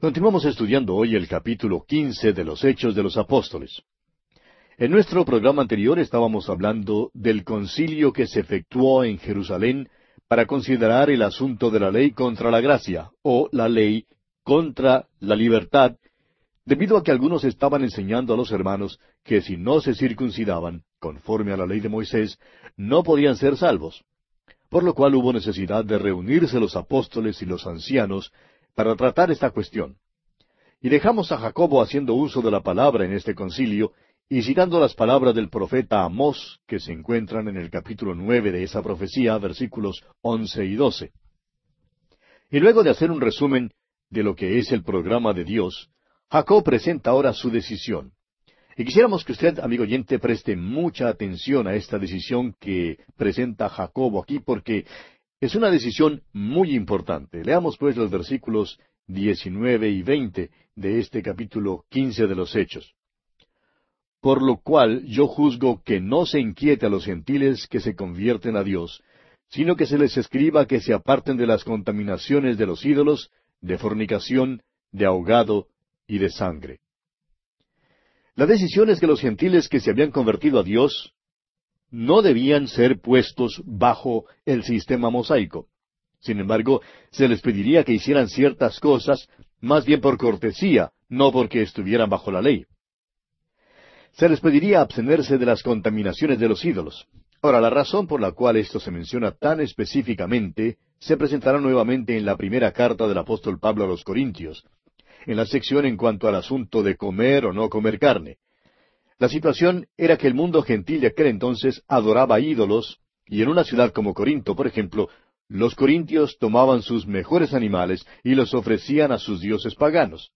Continuamos estudiando hoy el capítulo quince de los Hechos de los Apóstoles. En nuestro programa anterior estábamos hablando del concilio que se efectuó en Jerusalén para considerar el asunto de la ley contra la gracia, o la ley contra la libertad, debido a que algunos estaban enseñando a los hermanos que si no se circuncidaban, conforme a la ley de Moisés, no podían ser salvos. Por lo cual hubo necesidad de reunirse los apóstoles y los ancianos para tratar esta cuestión. Y dejamos a Jacobo haciendo uso de la palabra en este concilio y citando las palabras del profeta Amós, que se encuentran en el capítulo nueve de esa profecía, versículos once y doce. Y luego de hacer un resumen de lo que es el programa de Dios, Jacob presenta ahora su decisión. Y quisiéramos que usted, amigo oyente, preste mucha atención a esta decisión que presenta Jacobo aquí, porque es una decisión muy importante. Leamos pues los versículos diecinueve y veinte de este capítulo quince de los Hechos. Por lo cual yo juzgo que no se inquiete a los gentiles que se convierten a Dios, sino que se les escriba que se aparten de las contaminaciones de los ídolos, de fornicación, de ahogado y de sangre. La decisión es que los gentiles que se habían convertido a Dios no debían ser puestos bajo el sistema mosaico. Sin embargo, se les pediría que hicieran ciertas cosas más bien por cortesía, no porque estuvieran bajo la ley. Se les pediría abstenerse de las contaminaciones de los ídolos. Ahora, la razón por la cual esto se menciona tan específicamente se presentará nuevamente en la primera carta del apóstol Pablo a los Corintios, en la sección en cuanto al asunto de comer o no comer carne. La situación era que el mundo gentil de aquel entonces adoraba ídolos, y en una ciudad como Corinto, por ejemplo, los corintios tomaban sus mejores animales y los ofrecían a sus dioses paganos.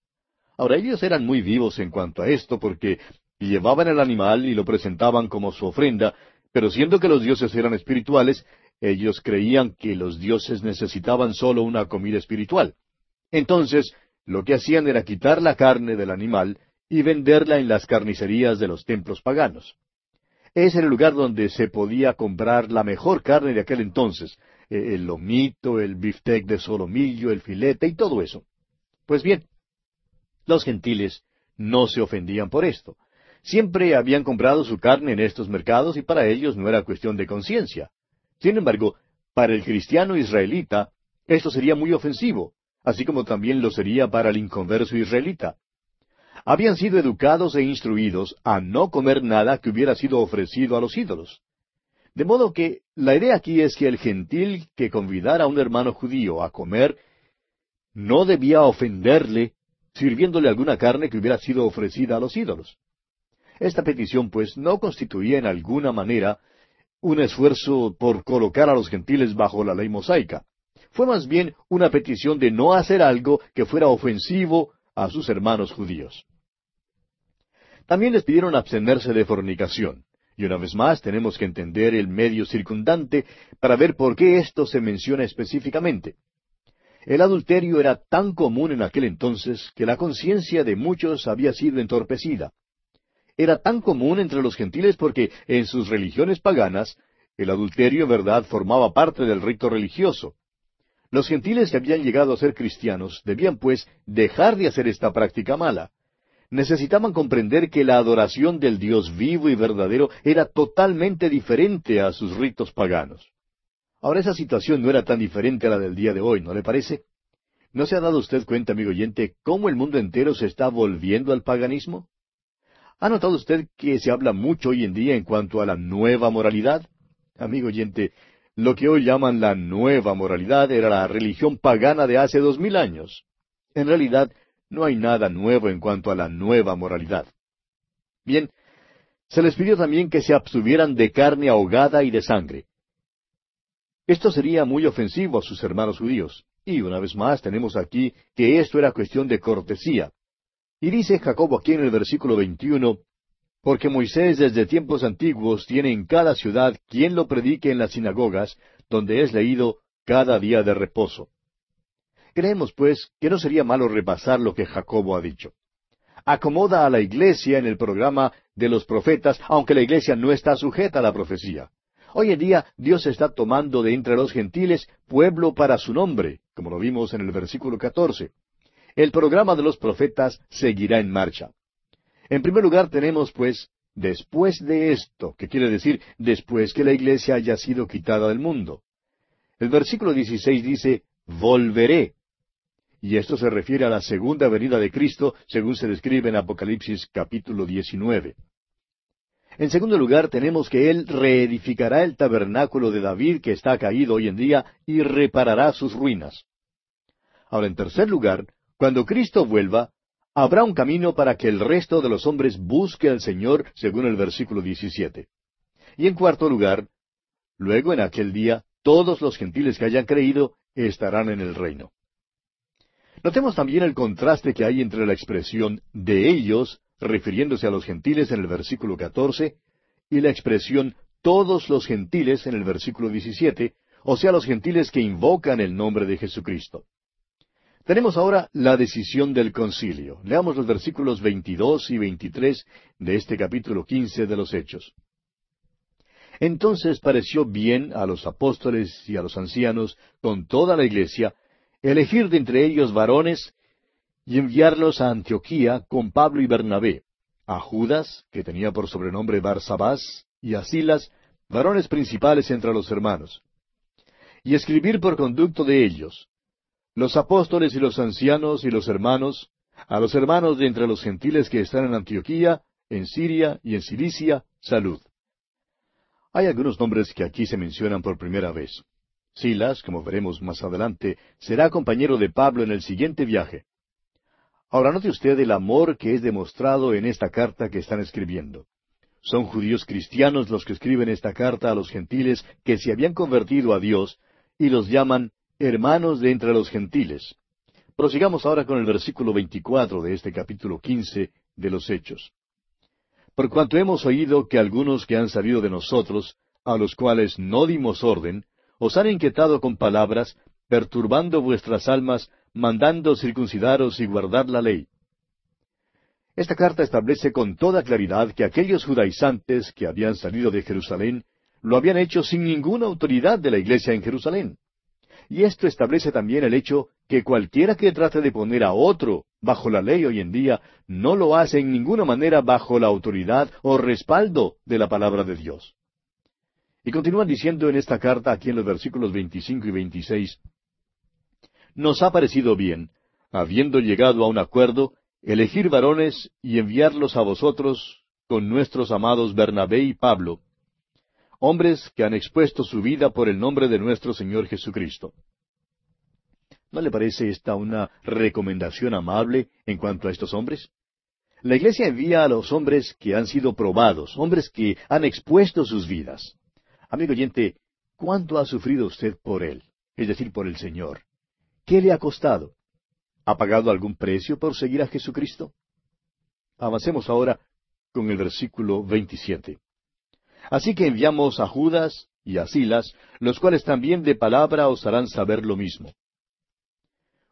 Ahora ellos eran muy vivos en cuanto a esto porque llevaban el animal y lo presentaban como su ofrenda, pero siendo que los dioses eran espirituales, ellos creían que los dioses necesitaban solo una comida espiritual. Entonces, lo que hacían era quitar la carne del animal y venderla en las carnicerías de los templos paganos. Es el lugar donde se podía comprar la mejor carne de aquel entonces, eh, el lomito, el biftec de solomillo, el filete y todo eso. Pues bien, los gentiles no se ofendían por esto. Siempre habían comprado su carne en estos mercados y para ellos no era cuestión de conciencia. Sin embargo, para el cristiano israelita, esto sería muy ofensivo, así como también lo sería para el inconverso israelita habían sido educados e instruidos a no comer nada que hubiera sido ofrecido a los ídolos. De modo que la idea aquí es que el gentil que convidara a un hermano judío a comer no debía ofenderle sirviéndole alguna carne que hubiera sido ofrecida a los ídolos. Esta petición, pues, no constituía en alguna manera un esfuerzo por colocar a los gentiles bajo la ley mosaica. Fue más bien una petición de no hacer algo que fuera ofensivo a sus hermanos judíos. También les pidieron abstenerse de fornicación. Y una vez más tenemos que entender el medio circundante para ver por qué esto se menciona específicamente. El adulterio era tan común en aquel entonces que la conciencia de muchos había sido entorpecida. Era tan común entre los gentiles porque en sus religiones paganas el adulterio en verdad formaba parte del rito religioso. Los gentiles que habían llegado a ser cristianos debían pues dejar de hacer esta práctica mala necesitaban comprender que la adoración del Dios vivo y verdadero era totalmente diferente a sus ritos paganos. Ahora esa situación no era tan diferente a la del día de hoy, ¿no le parece? ¿No se ha dado usted cuenta, amigo oyente, cómo el mundo entero se está volviendo al paganismo? ¿Ha notado usted que se habla mucho hoy en día en cuanto a la nueva moralidad? Amigo oyente, lo que hoy llaman la nueva moralidad era la religión pagana de hace dos mil años. En realidad, no hay nada nuevo en cuanto a la nueva moralidad. Bien, se les pidió también que se abstuvieran de carne ahogada y de sangre. Esto sería muy ofensivo a sus hermanos judíos. Y una vez más tenemos aquí que esto era cuestión de cortesía. Y dice Jacobo aquí en el versículo 21, porque Moisés desde tiempos antiguos tiene en cada ciudad quien lo predique en las sinagogas, donde es leído cada día de reposo. Creemos, pues, que no sería malo repasar lo que Jacobo ha dicho. Acomoda a la iglesia en el programa de los profetas, aunque la iglesia no está sujeta a la profecía. Hoy en día Dios está tomando de entre los gentiles pueblo para su nombre, como lo vimos en el versículo 14. el programa de los profetas seguirá en marcha. En primer lugar tenemos, pues, después de esto, que quiere decir después que la iglesia haya sido quitada del mundo. El versículo 16 dice, volveré. Y esto se refiere a la segunda venida de Cristo, según se describe en Apocalipsis capítulo 19. En segundo lugar, tenemos que Él reedificará el tabernáculo de David que está caído hoy en día y reparará sus ruinas. Ahora, en tercer lugar, cuando Cristo vuelva, habrá un camino para que el resto de los hombres busque al Señor, según el versículo 17. Y en cuarto lugar, luego en aquel día, todos los gentiles que hayan creído estarán en el reino. Notemos también el contraste que hay entre la expresión de ellos, refiriéndose a los gentiles en el versículo 14, y la expresión todos los gentiles en el versículo 17, o sea, los gentiles que invocan el nombre de Jesucristo. Tenemos ahora la decisión del concilio. Leamos los versículos 22 y 23 de este capítulo 15 de los Hechos. Entonces pareció bien a los apóstoles y a los ancianos, con toda la iglesia, elegir de entre ellos varones y enviarlos a Antioquía con Pablo y Bernabé, a Judas, que tenía por sobrenombre Barsabás, y a Silas, varones principales entre los hermanos, y escribir por conducto de ellos, los apóstoles y los ancianos y los hermanos, a los hermanos de entre los gentiles que están en Antioquía, en Siria y en Cilicia, salud. Hay algunos nombres que aquí se mencionan por primera vez. Silas, como veremos más adelante, será compañero de Pablo en el siguiente viaje. Ahora note usted el amor que es demostrado en esta carta que están escribiendo. Son judíos cristianos los que escriben esta carta a los gentiles que se habían convertido a Dios y los llaman hermanos de entre los gentiles. Prosigamos ahora con el versículo 24 de este capítulo 15 de los Hechos. Por cuanto hemos oído que algunos que han salido de nosotros, a los cuales no dimos orden, os han inquietado con palabras, perturbando vuestras almas, mandando circuncidaros y guardar la ley. Esta carta establece con toda claridad que aquellos judaizantes que habían salido de Jerusalén lo habían hecho sin ninguna autoridad de la iglesia en Jerusalén. Y esto establece también el hecho que cualquiera que trate de poner a otro bajo la ley hoy en día no lo hace en ninguna manera bajo la autoridad o respaldo de la palabra de Dios. Y continúan diciendo en esta carta, aquí en los versículos 25 y 26, Nos ha parecido bien, habiendo llegado a un acuerdo, elegir varones y enviarlos a vosotros con nuestros amados Bernabé y Pablo, hombres que han expuesto su vida por el nombre de nuestro Señor Jesucristo. ¿No le parece esta una recomendación amable en cuanto a estos hombres? La Iglesia envía a los hombres que han sido probados, hombres que han expuesto sus vidas. Amigo oyente, ¿cuánto ha sufrido usted por Él? Es decir, por el Señor. ¿Qué le ha costado? ¿Ha pagado algún precio por seguir a Jesucristo? Avancemos ahora con el versículo 27. Así que enviamos a Judas y a Silas, los cuales también de palabra os harán saber lo mismo.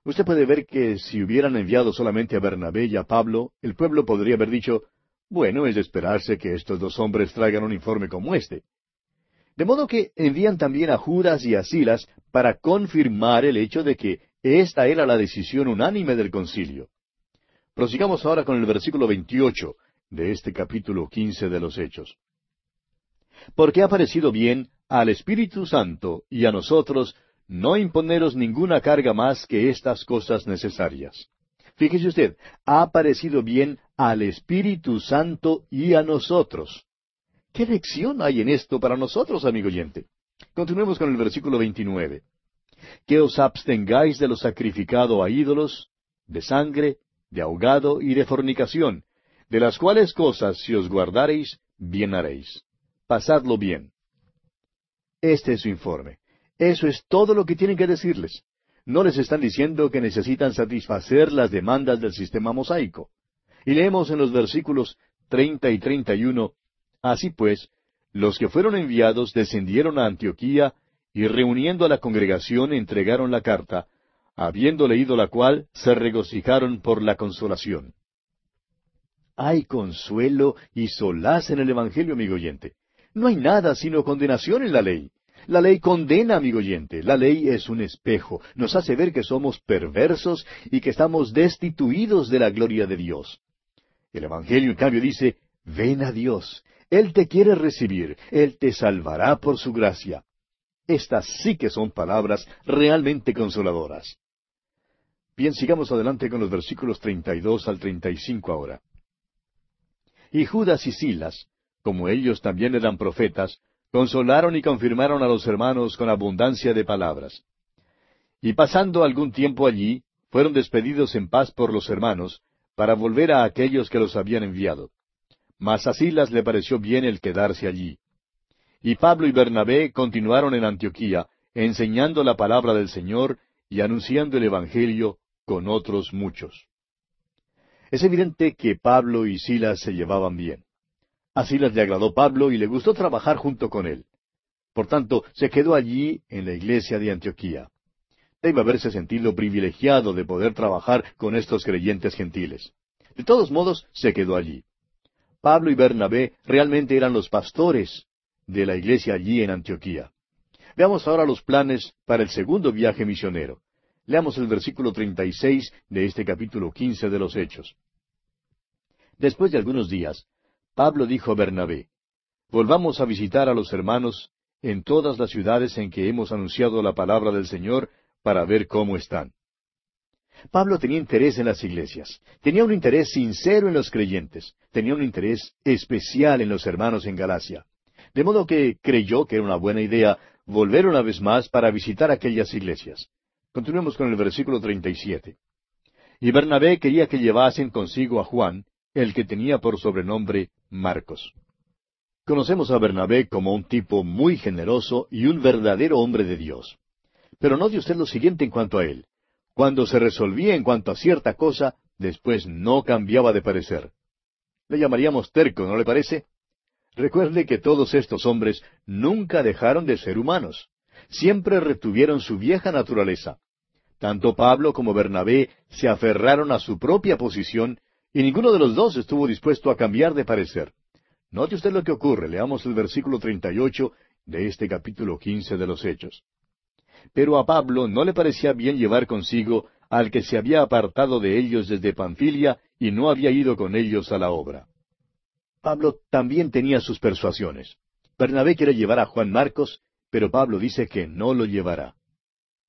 Usted puede ver que si hubieran enviado solamente a Bernabé y a Pablo, el pueblo podría haber dicho, bueno, es de esperarse que estos dos hombres traigan un informe como este. De modo que envían también a Judas y a Silas para confirmar el hecho de que esta era la decisión unánime del concilio. Prosigamos ahora con el versículo 28 de este capítulo 15 de los Hechos porque ha parecido bien al Espíritu Santo y a nosotros no imponeros ninguna carga más que estas cosas necesarias. Fíjese usted, ha parecido bien al Espíritu Santo y a nosotros. ¿Qué lección hay en esto para nosotros, amigo oyente? Continuemos con el versículo 29. Que os abstengáis de lo sacrificado a ídolos, de sangre, de ahogado y de fornicación, de las cuales cosas si os guardareis, bien haréis pasadlo bien. Este es su informe. Eso es todo lo que tienen que decirles. No les están diciendo que necesitan satisfacer las demandas del sistema mosaico. Y leemos en los versículos treinta y treinta y uno, Así pues, los que fueron enviados descendieron a Antioquía y reuniendo a la congregación entregaron la carta, habiendo leído la cual, se regocijaron por la consolación. Hay consuelo y solaz en el Evangelio, amigo oyente. No hay nada sino condenación en la ley. La ley condena, amigo oyente. La ley es un espejo. Nos hace ver que somos perversos y que estamos destituidos de la gloria de Dios. El Evangelio, en cambio, dice, ven a Dios. Él te quiere recibir. Él te salvará por su gracia. Estas sí que son palabras realmente consoladoras. Bien, sigamos adelante con los versículos 32 al 35 ahora. Y Judas y Silas, como ellos también eran profetas, consolaron y confirmaron a los hermanos con abundancia de palabras. Y pasando algún tiempo allí, fueron despedidos en paz por los hermanos, para volver a aquellos que los habían enviado. Mas a Silas le pareció bien el quedarse allí. Y Pablo y Bernabé continuaron en Antioquía, enseñando la palabra del Señor y anunciando el Evangelio con otros muchos. Es evidente que Pablo y Silas se llevaban bien. A Silas le agradó Pablo y le gustó trabajar junto con él. Por tanto, se quedó allí en la iglesia de Antioquía. Debe haberse sentido privilegiado de poder trabajar con estos creyentes gentiles. De todos modos, se quedó allí. Pablo y Bernabé realmente eran los pastores de la iglesia allí en Antioquía. Veamos ahora los planes para el segundo viaje misionero. Leamos el versículo 36 de este capítulo 15 de los Hechos. Después de algunos días, Pablo dijo a Bernabé, Volvamos a visitar a los hermanos en todas las ciudades en que hemos anunciado la palabra del Señor para ver cómo están. Pablo tenía interés en las iglesias, tenía un interés sincero en los creyentes, tenía un interés especial en los hermanos en Galacia. De modo que creyó que era una buena idea volver una vez más para visitar aquellas iglesias. Continuemos con el versículo 37. Y Bernabé quería que llevasen consigo a Juan, el que tenía por sobrenombre Marcos. Conocemos a Bernabé como un tipo muy generoso y un verdadero hombre de Dios. Pero note usted lo siguiente en cuanto a él. Cuando se resolvía en cuanto a cierta cosa, después no cambiaba de parecer. Le llamaríamos terco, ¿no le parece? Recuerde que todos estos hombres nunca dejaron de ser humanos. Siempre retuvieron su vieja naturaleza. Tanto Pablo como Bernabé se aferraron a su propia posición y ninguno de los dos estuvo dispuesto a cambiar de parecer. Note usted lo que ocurre. Leamos el versículo 38 de este capítulo 15 de los Hechos. Pero a Pablo no le parecía bien llevar consigo al que se había apartado de ellos desde Panfilia y no había ido con ellos a la obra. Pablo también tenía sus persuasiones. Bernabé quiere llevar a Juan Marcos, pero Pablo dice que no lo llevará.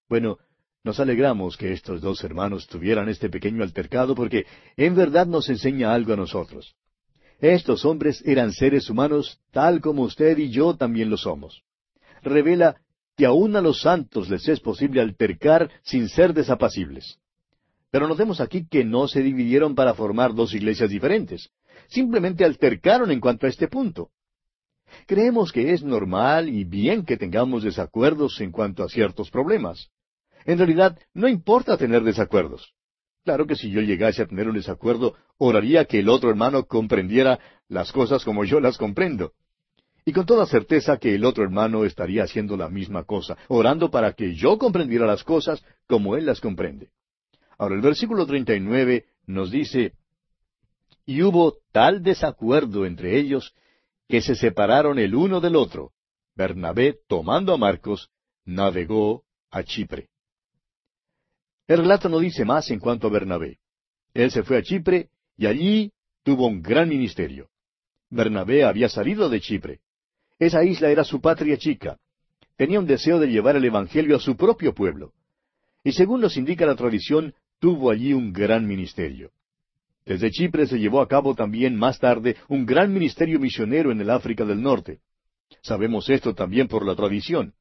Bueno, nos alegramos que estos dos hermanos tuvieran este pequeño altercado porque en verdad nos enseña algo a nosotros. Estos hombres eran seres humanos tal como usted y yo también lo somos. Revela que aun a los santos les es posible altercar sin ser desapacibles. Pero notemos aquí que no se dividieron para formar dos iglesias diferentes simplemente altercaron en cuanto a este punto. Creemos que es normal y bien que tengamos desacuerdos en cuanto a ciertos problemas. En realidad, no importa tener desacuerdos. Claro que si yo llegase a tener un desacuerdo, oraría que el otro hermano comprendiera las cosas como yo las comprendo. Y con toda certeza que el otro hermano estaría haciendo la misma cosa, orando para que yo comprendiera las cosas como él las comprende. Ahora el versículo 39 nos dice, y hubo tal desacuerdo entre ellos que se separaron el uno del otro. Bernabé, tomando a Marcos, navegó a Chipre. El relato no dice más en cuanto a Bernabé. Él se fue a Chipre y allí tuvo un gran ministerio. Bernabé había salido de Chipre. Esa isla era su patria chica. Tenía un deseo de llevar el Evangelio a su propio pueblo. Y según nos indica la tradición, tuvo allí un gran ministerio. Desde Chipre se llevó a cabo también más tarde un gran ministerio misionero en el África del Norte. Sabemos esto también por la tradición.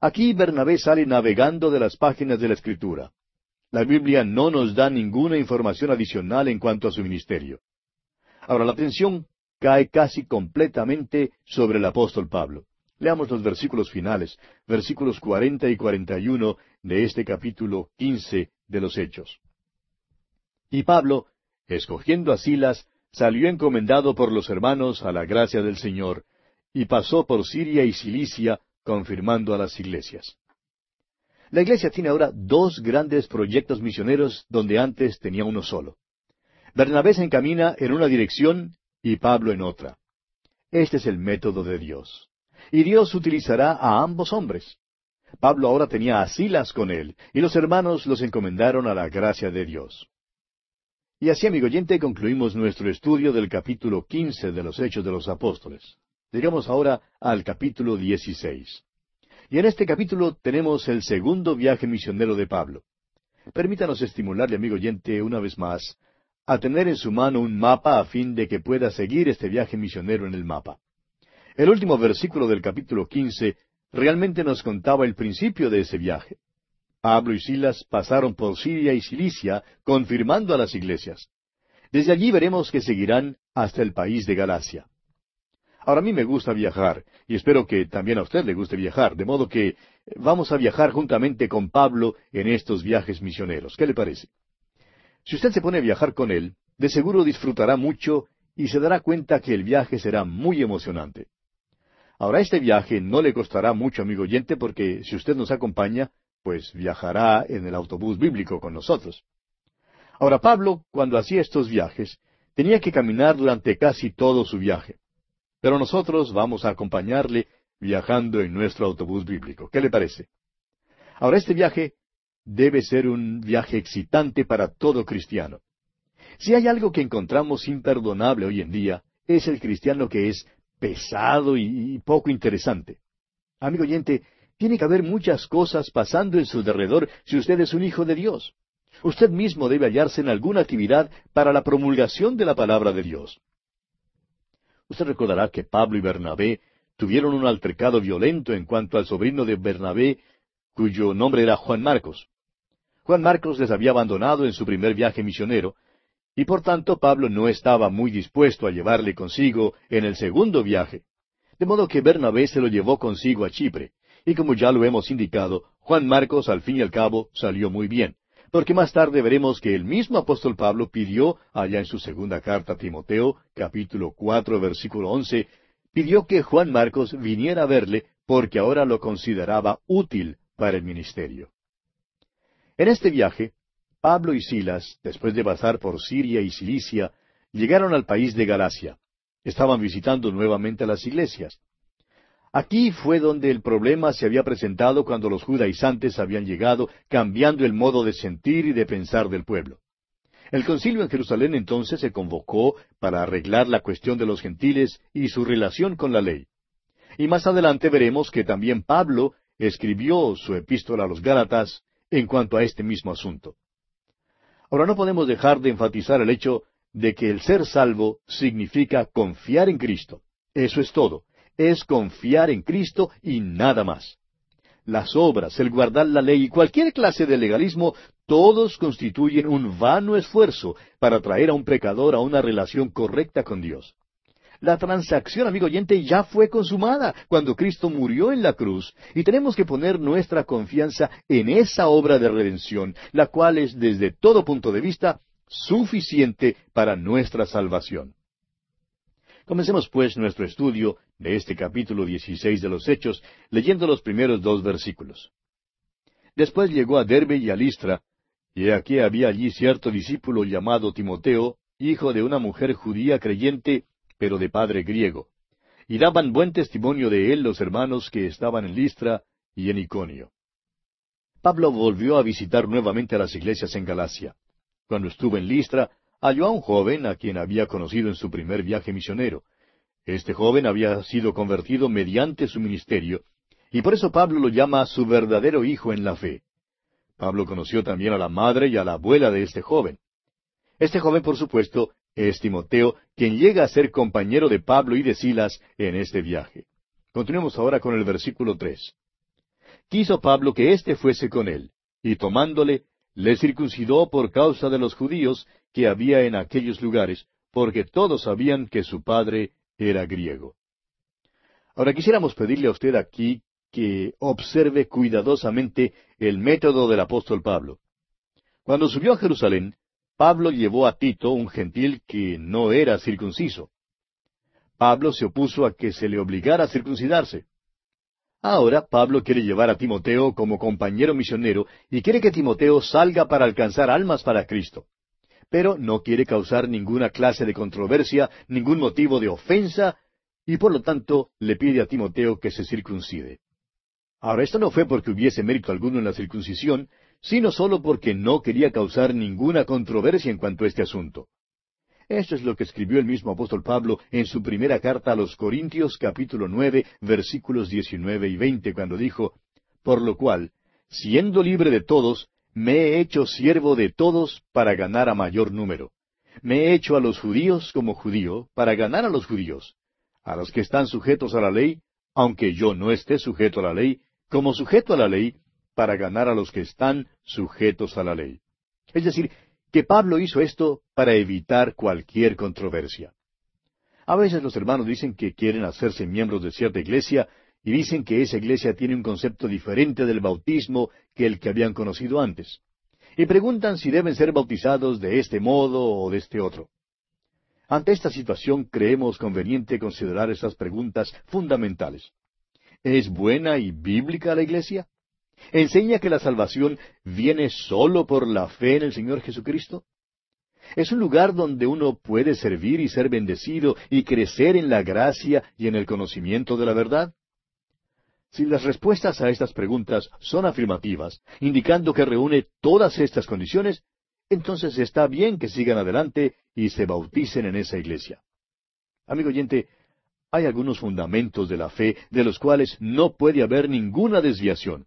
Aquí Bernabé sale navegando de las páginas de la Escritura. La Biblia no nos da ninguna información adicional en cuanto a su ministerio. Ahora la atención cae casi completamente sobre el apóstol Pablo. Leamos los versículos finales, versículos cuarenta y cuarenta y uno de este capítulo quince de los Hechos. Y Pablo, escogiendo a Silas, salió encomendado por los hermanos a la gracia del Señor, y pasó por Siria y Cilicia, confirmando a las iglesias. La iglesia tiene ahora dos grandes proyectos misioneros donde antes tenía uno solo. Bernabé se encamina en una dirección y Pablo en otra. Este es el método de Dios. Y Dios utilizará a ambos hombres. Pablo ahora tenía a Silas con él, y los hermanos los encomendaron a la gracia de Dios. Y así, amigo oyente, concluimos nuestro estudio del capítulo quince de los Hechos de los Apóstoles. Llegamos ahora al capítulo dieciséis. Y en este capítulo tenemos el segundo viaje misionero de Pablo. Permítanos estimularle, amigo oyente, una vez más, a tener en su mano un mapa a fin de que pueda seguir este viaje misionero en el mapa. El último versículo del capítulo quince realmente nos contaba el principio de ese viaje. Pablo y Silas pasaron por Siria y Cilicia, confirmando a las iglesias. Desde allí veremos que seguirán hasta el país de Galacia. Ahora a mí me gusta viajar, y espero que también a usted le guste viajar, de modo que vamos a viajar juntamente con Pablo en estos viajes misioneros. ¿Qué le parece? Si usted se pone a viajar con él, de seguro disfrutará mucho y se dará cuenta que el viaje será muy emocionante. Ahora, este viaje no le costará mucho, amigo oyente, porque si usted nos acompaña, pues viajará en el autobús bíblico con nosotros. Ahora, Pablo, cuando hacía estos viajes, tenía que caminar durante casi todo su viaje. Pero nosotros vamos a acompañarle viajando en nuestro autobús bíblico. ¿Qué le parece? Ahora, este viaje debe ser un viaje excitante para todo cristiano. Si hay algo que encontramos imperdonable hoy en día, es el cristiano que es pesado y, poco interesante. Amigo oyente, tiene que haber muchas cosas pasando en su derredor si usted es un hijo de Dios. Usted mismo debe hallarse en alguna actividad para la promulgación de la palabra de Dios. Usted recordará que Pablo y Bernabé tuvieron un altercado violento en cuanto al sobrino de Bernabé, cuyo nombre era Juan Marcos. Juan Marcos les había abandonado en su primer viaje misionero, y por tanto Pablo no estaba muy dispuesto a llevarle consigo en el segundo viaje. De modo que Bernabé se lo llevó consigo a Chipre, y como ya lo hemos indicado, Juan Marcos al fin y al cabo salió muy bien porque más tarde veremos que el mismo apóstol Pablo pidió, allá en su segunda carta a Timoteo, capítulo cuatro, versículo once, pidió que Juan Marcos viniera a verle, porque ahora lo consideraba útil para el ministerio. En este viaje, Pablo y Silas, después de pasar por Siria y Cilicia, llegaron al país de Galacia. Estaban visitando nuevamente las iglesias. Aquí fue donde el problema se había presentado cuando los judaizantes habían llegado, cambiando el modo de sentir y de pensar del pueblo. El concilio en Jerusalén entonces se convocó para arreglar la cuestión de los gentiles y su relación con la ley. Y más adelante veremos que también Pablo escribió su epístola a los Gálatas en cuanto a este mismo asunto. Ahora no podemos dejar de enfatizar el hecho de que el ser salvo significa confiar en Cristo. Eso es todo es confiar en Cristo y nada más. Las obras, el guardar la ley y cualquier clase de legalismo, todos constituyen un vano esfuerzo para traer a un pecador a una relación correcta con Dios. La transacción, amigo oyente, ya fue consumada cuando Cristo murió en la cruz, y tenemos que poner nuestra confianza en esa obra de redención, la cual es desde todo punto de vista suficiente para nuestra salvación. Comencemos pues nuestro estudio de este capítulo 16 de los Hechos, leyendo los primeros dos versículos. Después llegó a Derbe y a Listra, y aquí había allí cierto discípulo llamado Timoteo, hijo de una mujer judía creyente, pero de padre griego. Y daban buen testimonio de él los hermanos que estaban en Listra y en Iconio. Pablo volvió a visitar nuevamente a las iglesias en Galacia. Cuando estuvo en Listra, halló a un joven a quien había conocido en su primer viaje misionero. Este joven había sido convertido mediante su ministerio, y por eso Pablo lo llama su verdadero hijo en la fe. Pablo conoció también a la madre y a la abuela de este joven. Este joven, por supuesto, es Timoteo, quien llega a ser compañero de Pablo y de Silas en este viaje. Continuemos ahora con el versículo tres. Quiso Pablo que éste fuese con él, y tomándole, le circuncidó por causa de los judíos que había en aquellos lugares, porque todos sabían que su padre era griego. Ahora quisiéramos pedirle a usted aquí que observe cuidadosamente el método del apóstol Pablo. Cuando subió a Jerusalén, Pablo llevó a Tito, un gentil que no era circunciso. Pablo se opuso a que se le obligara a circuncidarse. Ahora Pablo quiere llevar a Timoteo como compañero misionero y quiere que Timoteo salga para alcanzar almas para Cristo. Pero no quiere causar ninguna clase de controversia, ningún motivo de ofensa, y por lo tanto le pide a Timoteo que se circuncide. Ahora, esto no fue porque hubiese mérito alguno en la circuncisión, sino solo porque no quería causar ninguna controversia en cuanto a este asunto. Esto es lo que escribió el mismo apóstol Pablo en su primera carta a los Corintios capítulo nueve versículos diecinueve y veinte cuando dijo, Por lo cual, siendo libre de todos, me he hecho siervo de todos para ganar a mayor número. Me he hecho a los judíos como judío para ganar a los judíos, a los que están sujetos a la ley, aunque yo no esté sujeto a la ley, como sujeto a la ley, para ganar a los que están sujetos a la ley. Es decir, que Pablo hizo esto para evitar cualquier controversia. A veces los hermanos dicen que quieren hacerse miembros de cierta iglesia y dicen que esa iglesia tiene un concepto diferente del bautismo que el que habían conocido antes. Y preguntan si deben ser bautizados de este modo o de este otro. Ante esta situación creemos conveniente considerar estas preguntas fundamentales. ¿Es buena y bíblica la iglesia? ¿Enseña que la salvación viene sólo por la fe en el Señor Jesucristo? ¿Es un lugar donde uno puede servir y ser bendecido y crecer en la gracia y en el conocimiento de la verdad? Si las respuestas a estas preguntas son afirmativas, indicando que reúne todas estas condiciones, entonces está bien que sigan adelante y se bauticen en esa iglesia. Amigo oyente, hay algunos fundamentos de la fe de los cuales no puede haber ninguna desviación.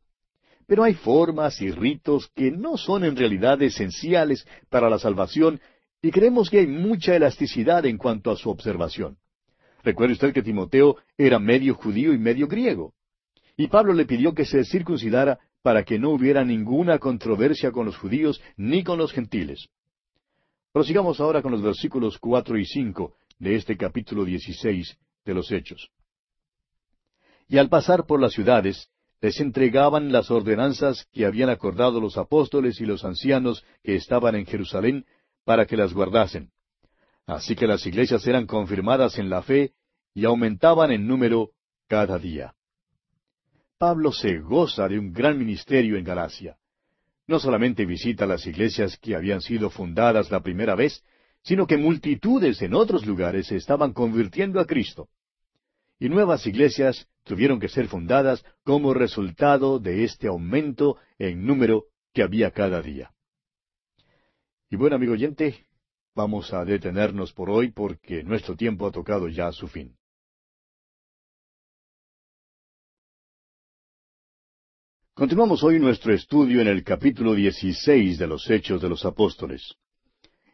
Pero hay formas y ritos que no son en realidad esenciales para la salvación y creemos que hay mucha elasticidad en cuanto a su observación. Recuerde usted que Timoteo era medio judío y medio griego. Y Pablo le pidió que se circuncidara para que no hubiera ninguna controversia con los judíos ni con los gentiles. Prosigamos ahora con los versículos cuatro y cinco de este capítulo dieciséis de los Hechos. Y al pasar por las ciudades, les entregaban las ordenanzas que habían acordado los apóstoles y los ancianos que estaban en Jerusalén para que las guardasen. Así que las iglesias eran confirmadas en la fe y aumentaban en número cada día. Pablo se goza de un gran ministerio en Galacia. No solamente visita las iglesias que habían sido fundadas la primera vez, sino que multitudes en otros lugares se estaban convirtiendo a Cristo y nuevas iglesias tuvieron que ser fundadas como resultado de este aumento en número que había cada día. Y bueno, amigo oyente, vamos a detenernos por hoy porque nuestro tiempo ha tocado ya su fin. Continuamos hoy nuestro estudio en el capítulo 16 de los Hechos de los Apóstoles.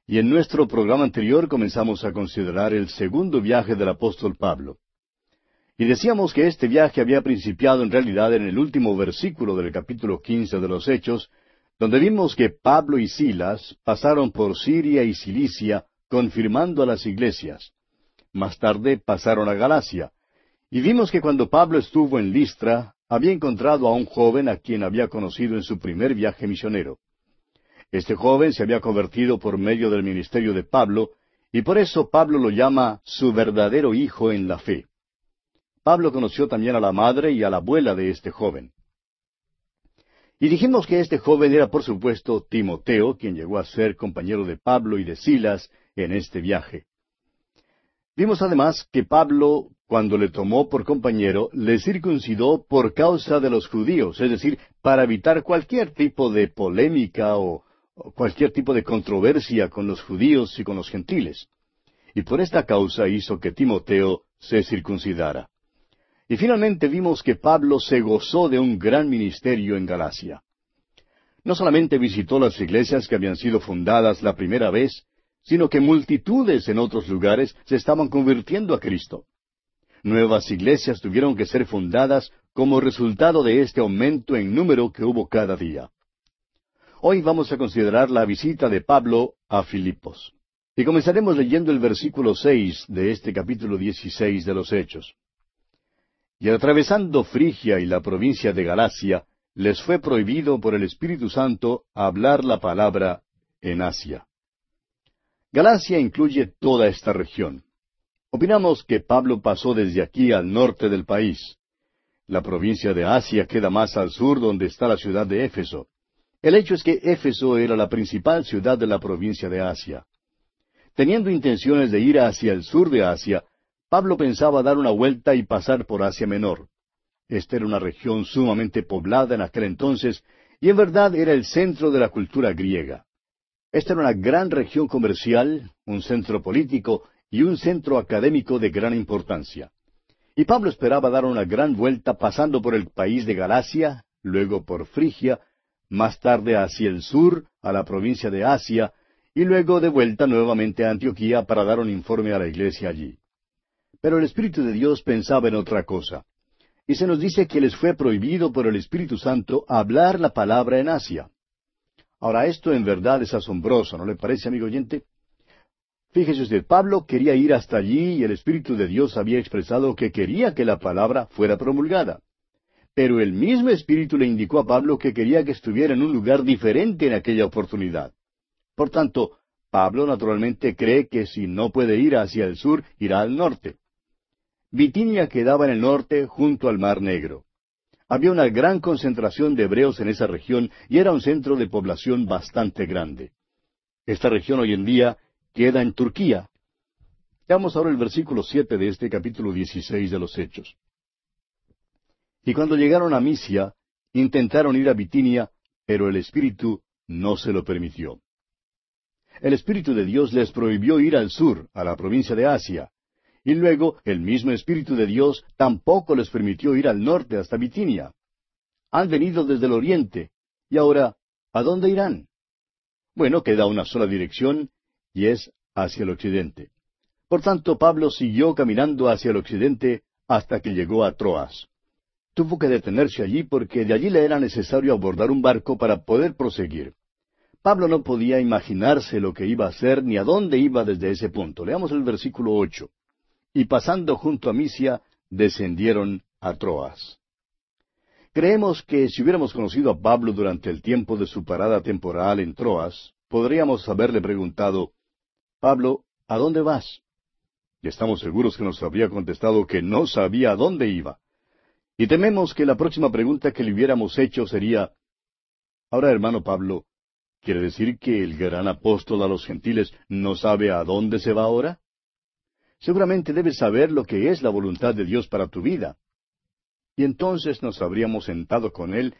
Y en nuestro programa anterior comenzamos a considerar el segundo viaje del apóstol Pablo. Y decíamos que este viaje había principiado en realidad en el último versículo del capítulo quince de los Hechos, donde vimos que Pablo y Silas pasaron por Siria y Cilicia confirmando a las iglesias. Más tarde pasaron a Galacia. Y vimos que cuando Pablo estuvo en Listra, había encontrado a un joven a quien había conocido en su primer viaje misionero. Este joven se había convertido por medio del ministerio de Pablo, y por eso Pablo lo llama su verdadero hijo en la fe. Pablo conoció también a la madre y a la abuela de este joven. Y dijimos que este joven era, por supuesto, Timoteo, quien llegó a ser compañero de Pablo y de Silas en este viaje. Vimos además que Pablo, cuando le tomó por compañero, le circuncidó por causa de los judíos, es decir, para evitar cualquier tipo de polémica o, cualquier tipo de controversia con los judíos y con los gentiles. Y por esta causa hizo que Timoteo se circuncidara. Y finalmente vimos que Pablo se gozó de un gran ministerio en Galacia. No solamente visitó las iglesias que habían sido fundadas la primera vez, sino que multitudes en otros lugares se estaban convirtiendo a Cristo. Nuevas iglesias tuvieron que ser fundadas como resultado de este aumento en número que hubo cada día. Hoy vamos a considerar la visita de Pablo a Filipos. Y comenzaremos leyendo el versículo seis de este capítulo dieciséis de los Hechos. Y atravesando Frigia y la provincia de Galacia, les fue prohibido por el Espíritu Santo hablar la palabra en Asia. Galacia incluye toda esta región. Opinamos que Pablo pasó desde aquí al norte del país. La provincia de Asia queda más al sur donde está la ciudad de Éfeso. El hecho es que Éfeso era la principal ciudad de la provincia de Asia. Teniendo intenciones de ir hacia el sur de Asia, Pablo pensaba dar una vuelta y pasar por Asia Menor. Esta era una región sumamente poblada en aquel entonces, y en verdad era el centro de la cultura griega. Esta era una gran región comercial, un centro político y un centro académico de gran importancia. Y Pablo esperaba dar una gran vuelta pasando por el país de Galacia, luego por Frigia, más tarde hacia el sur, a la provincia de Asia, y luego de vuelta nuevamente a Antioquía para dar un informe a la iglesia allí. Pero el Espíritu de Dios pensaba en otra cosa. Y se nos dice que les fue prohibido por el Espíritu Santo hablar la palabra en Asia. Ahora, esto en verdad es asombroso, ¿no le parece, amigo oyente? Fíjese usted, Pablo quería ir hasta allí y el Espíritu de Dios había expresado que quería que la palabra fuera promulgada. Pero el mismo Espíritu le indicó a Pablo que quería que estuviera en un lugar diferente en aquella oportunidad. Por tanto, Pablo naturalmente cree que si no puede ir hacia el sur, irá al norte. Bitinia quedaba en el norte junto al Mar Negro. Había una gran concentración de hebreos en esa región y era un centro de población bastante grande. Esta región hoy en día queda en Turquía. Veamos ahora el versículo siete de este capítulo dieciséis de los Hechos. Y cuando llegaron a Misia, intentaron ir a Bitinia, pero el Espíritu no se lo permitió. El Espíritu de Dios les prohibió ir al sur, a la provincia de Asia, y luego el mismo Espíritu de Dios tampoco les permitió ir al norte hasta Bitinia. Han venido desde el oriente, y ahora, ¿a dónde irán? Bueno, queda una sola dirección, y es hacia el occidente. Por tanto, Pablo siguió caminando hacia el occidente hasta que llegó a Troas. Tuvo que detenerse allí porque de allí le era necesario abordar un barco para poder proseguir. Pablo no podía imaginarse lo que iba a hacer ni a dónde iba desde ese punto. Leamos el versículo ocho. Y pasando junto a Misia, descendieron a Troas. Creemos que si hubiéramos conocido a Pablo durante el tiempo de su parada temporal en Troas, podríamos haberle preguntado, Pablo, ¿a dónde vas? Y estamos seguros que nos habría contestado que no sabía a dónde iba. Y tememos que la próxima pregunta que le hubiéramos hecho sería, Ahora, hermano Pablo, ¿Quiere decir que el gran apóstol a los gentiles no sabe a dónde se va ahora? Seguramente debes saber lo que es la voluntad de Dios para tu vida. Y entonces nos habríamos sentado con él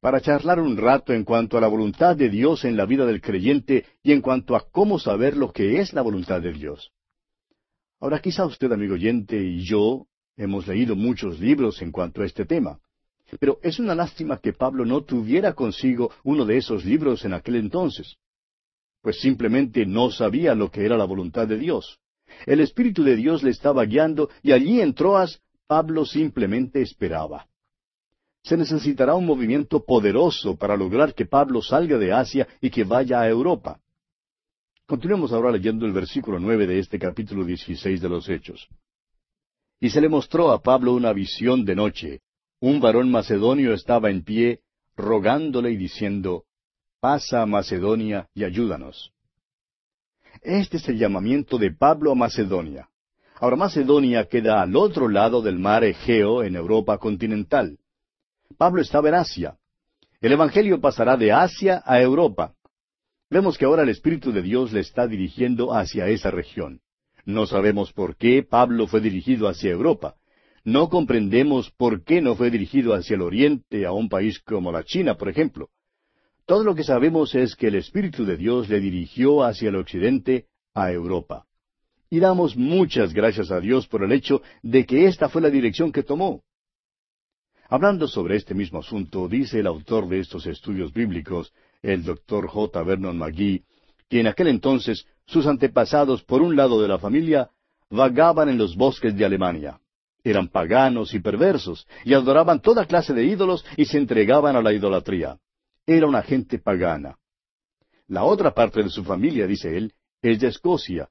para charlar un rato en cuanto a la voluntad de Dios en la vida del creyente y en cuanto a cómo saber lo que es la voluntad de Dios. Ahora quizá usted, amigo oyente, y yo hemos leído muchos libros en cuanto a este tema. Pero es una lástima que Pablo no tuviera consigo uno de esos libros en aquel entonces, pues simplemente no sabía lo que era la voluntad de Dios. El Espíritu de Dios le estaba guiando y allí en Troas Pablo simplemente esperaba. Se necesitará un movimiento poderoso para lograr que Pablo salga de Asia y que vaya a Europa. Continuemos ahora leyendo el versículo nueve de este capítulo dieciséis de los Hechos. Y se le mostró a Pablo una visión de noche, un varón macedonio estaba en pie, rogándole y diciendo, Pasa a Macedonia y ayúdanos. Este es el llamamiento de Pablo a Macedonia. Ahora Macedonia queda al otro lado del mar Egeo en Europa continental. Pablo estaba en Asia. El Evangelio pasará de Asia a Europa. Vemos que ahora el Espíritu de Dios le está dirigiendo hacia esa región. No sabemos por qué Pablo fue dirigido hacia Europa. No comprendemos por qué no fue dirigido hacia el oriente, a un país como la China, por ejemplo. Todo lo que sabemos es que el Espíritu de Dios le dirigió hacia el occidente, a Europa. Y damos muchas gracias a Dios por el hecho de que esta fue la dirección que tomó. Hablando sobre este mismo asunto, dice el autor de estos estudios bíblicos, el doctor J. Vernon McGee, que en aquel entonces sus antepasados por un lado de la familia vagaban en los bosques de Alemania. Eran paganos y perversos, y adoraban toda clase de ídolos y se entregaban a la idolatría. Era una gente pagana. La otra parte de su familia, dice él, es de Escocia,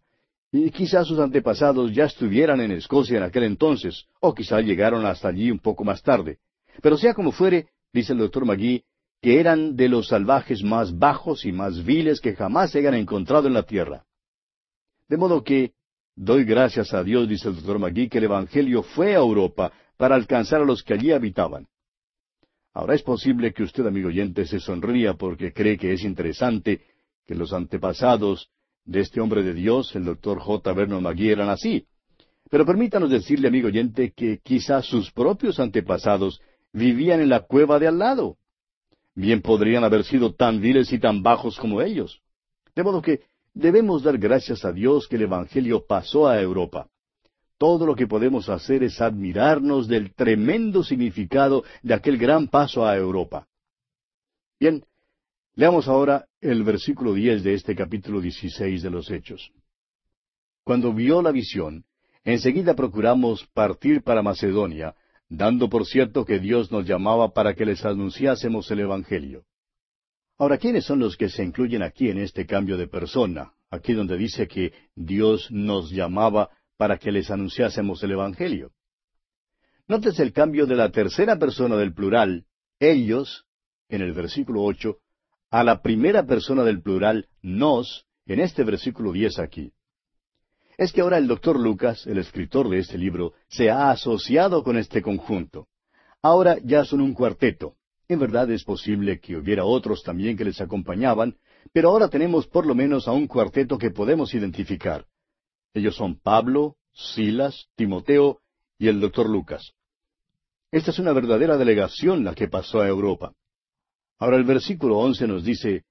y quizás sus antepasados ya estuvieran en Escocia en aquel entonces, o quizá llegaron hasta allí un poco más tarde. Pero sea como fuere, dice el doctor Magui, que eran de los salvajes más bajos y más viles que jamás se hayan encontrado en la tierra. De modo que Doy gracias a Dios, dice el doctor Magui, que el Evangelio fue a Europa para alcanzar a los que allí habitaban. Ahora es posible que usted, amigo oyente, se sonría porque cree que es interesante que los antepasados de este hombre de Dios, el doctor J. Vernon Magui, eran así. Pero permítanos decirle, amigo oyente, que quizás sus propios antepasados vivían en la cueva de al lado. Bien podrían haber sido tan viles y tan bajos como ellos. De modo que debemos dar gracias a Dios que el Evangelio pasó a Europa. Todo lo que podemos hacer es admirarnos del tremendo significado de aquel gran paso a Europa. Bien, leamos ahora el versículo diez de este capítulo dieciséis de los Hechos. Cuando vio la visión, enseguida procuramos partir para Macedonia, dando por cierto que Dios nos llamaba para que les anunciásemos el Evangelio. Ahora, ¿quiénes son los que se incluyen aquí en este cambio de persona? Aquí donde dice que Dios nos llamaba para que les anunciásemos el Evangelio. Nótese el cambio de la tercera persona del plural, ellos, en el versículo ocho, a la primera persona del plural, nos, en este versículo diez aquí. Es que ahora el doctor Lucas, el escritor de este libro, se ha asociado con este conjunto. Ahora ya son un cuarteto. En verdad es posible que hubiera otros también que les acompañaban, pero ahora tenemos por lo menos a un cuarteto que podemos identificar. Ellos son Pablo, Silas, Timoteo y el doctor Lucas. Esta es una verdadera delegación la que pasó a Europa. Ahora el versículo once nos dice,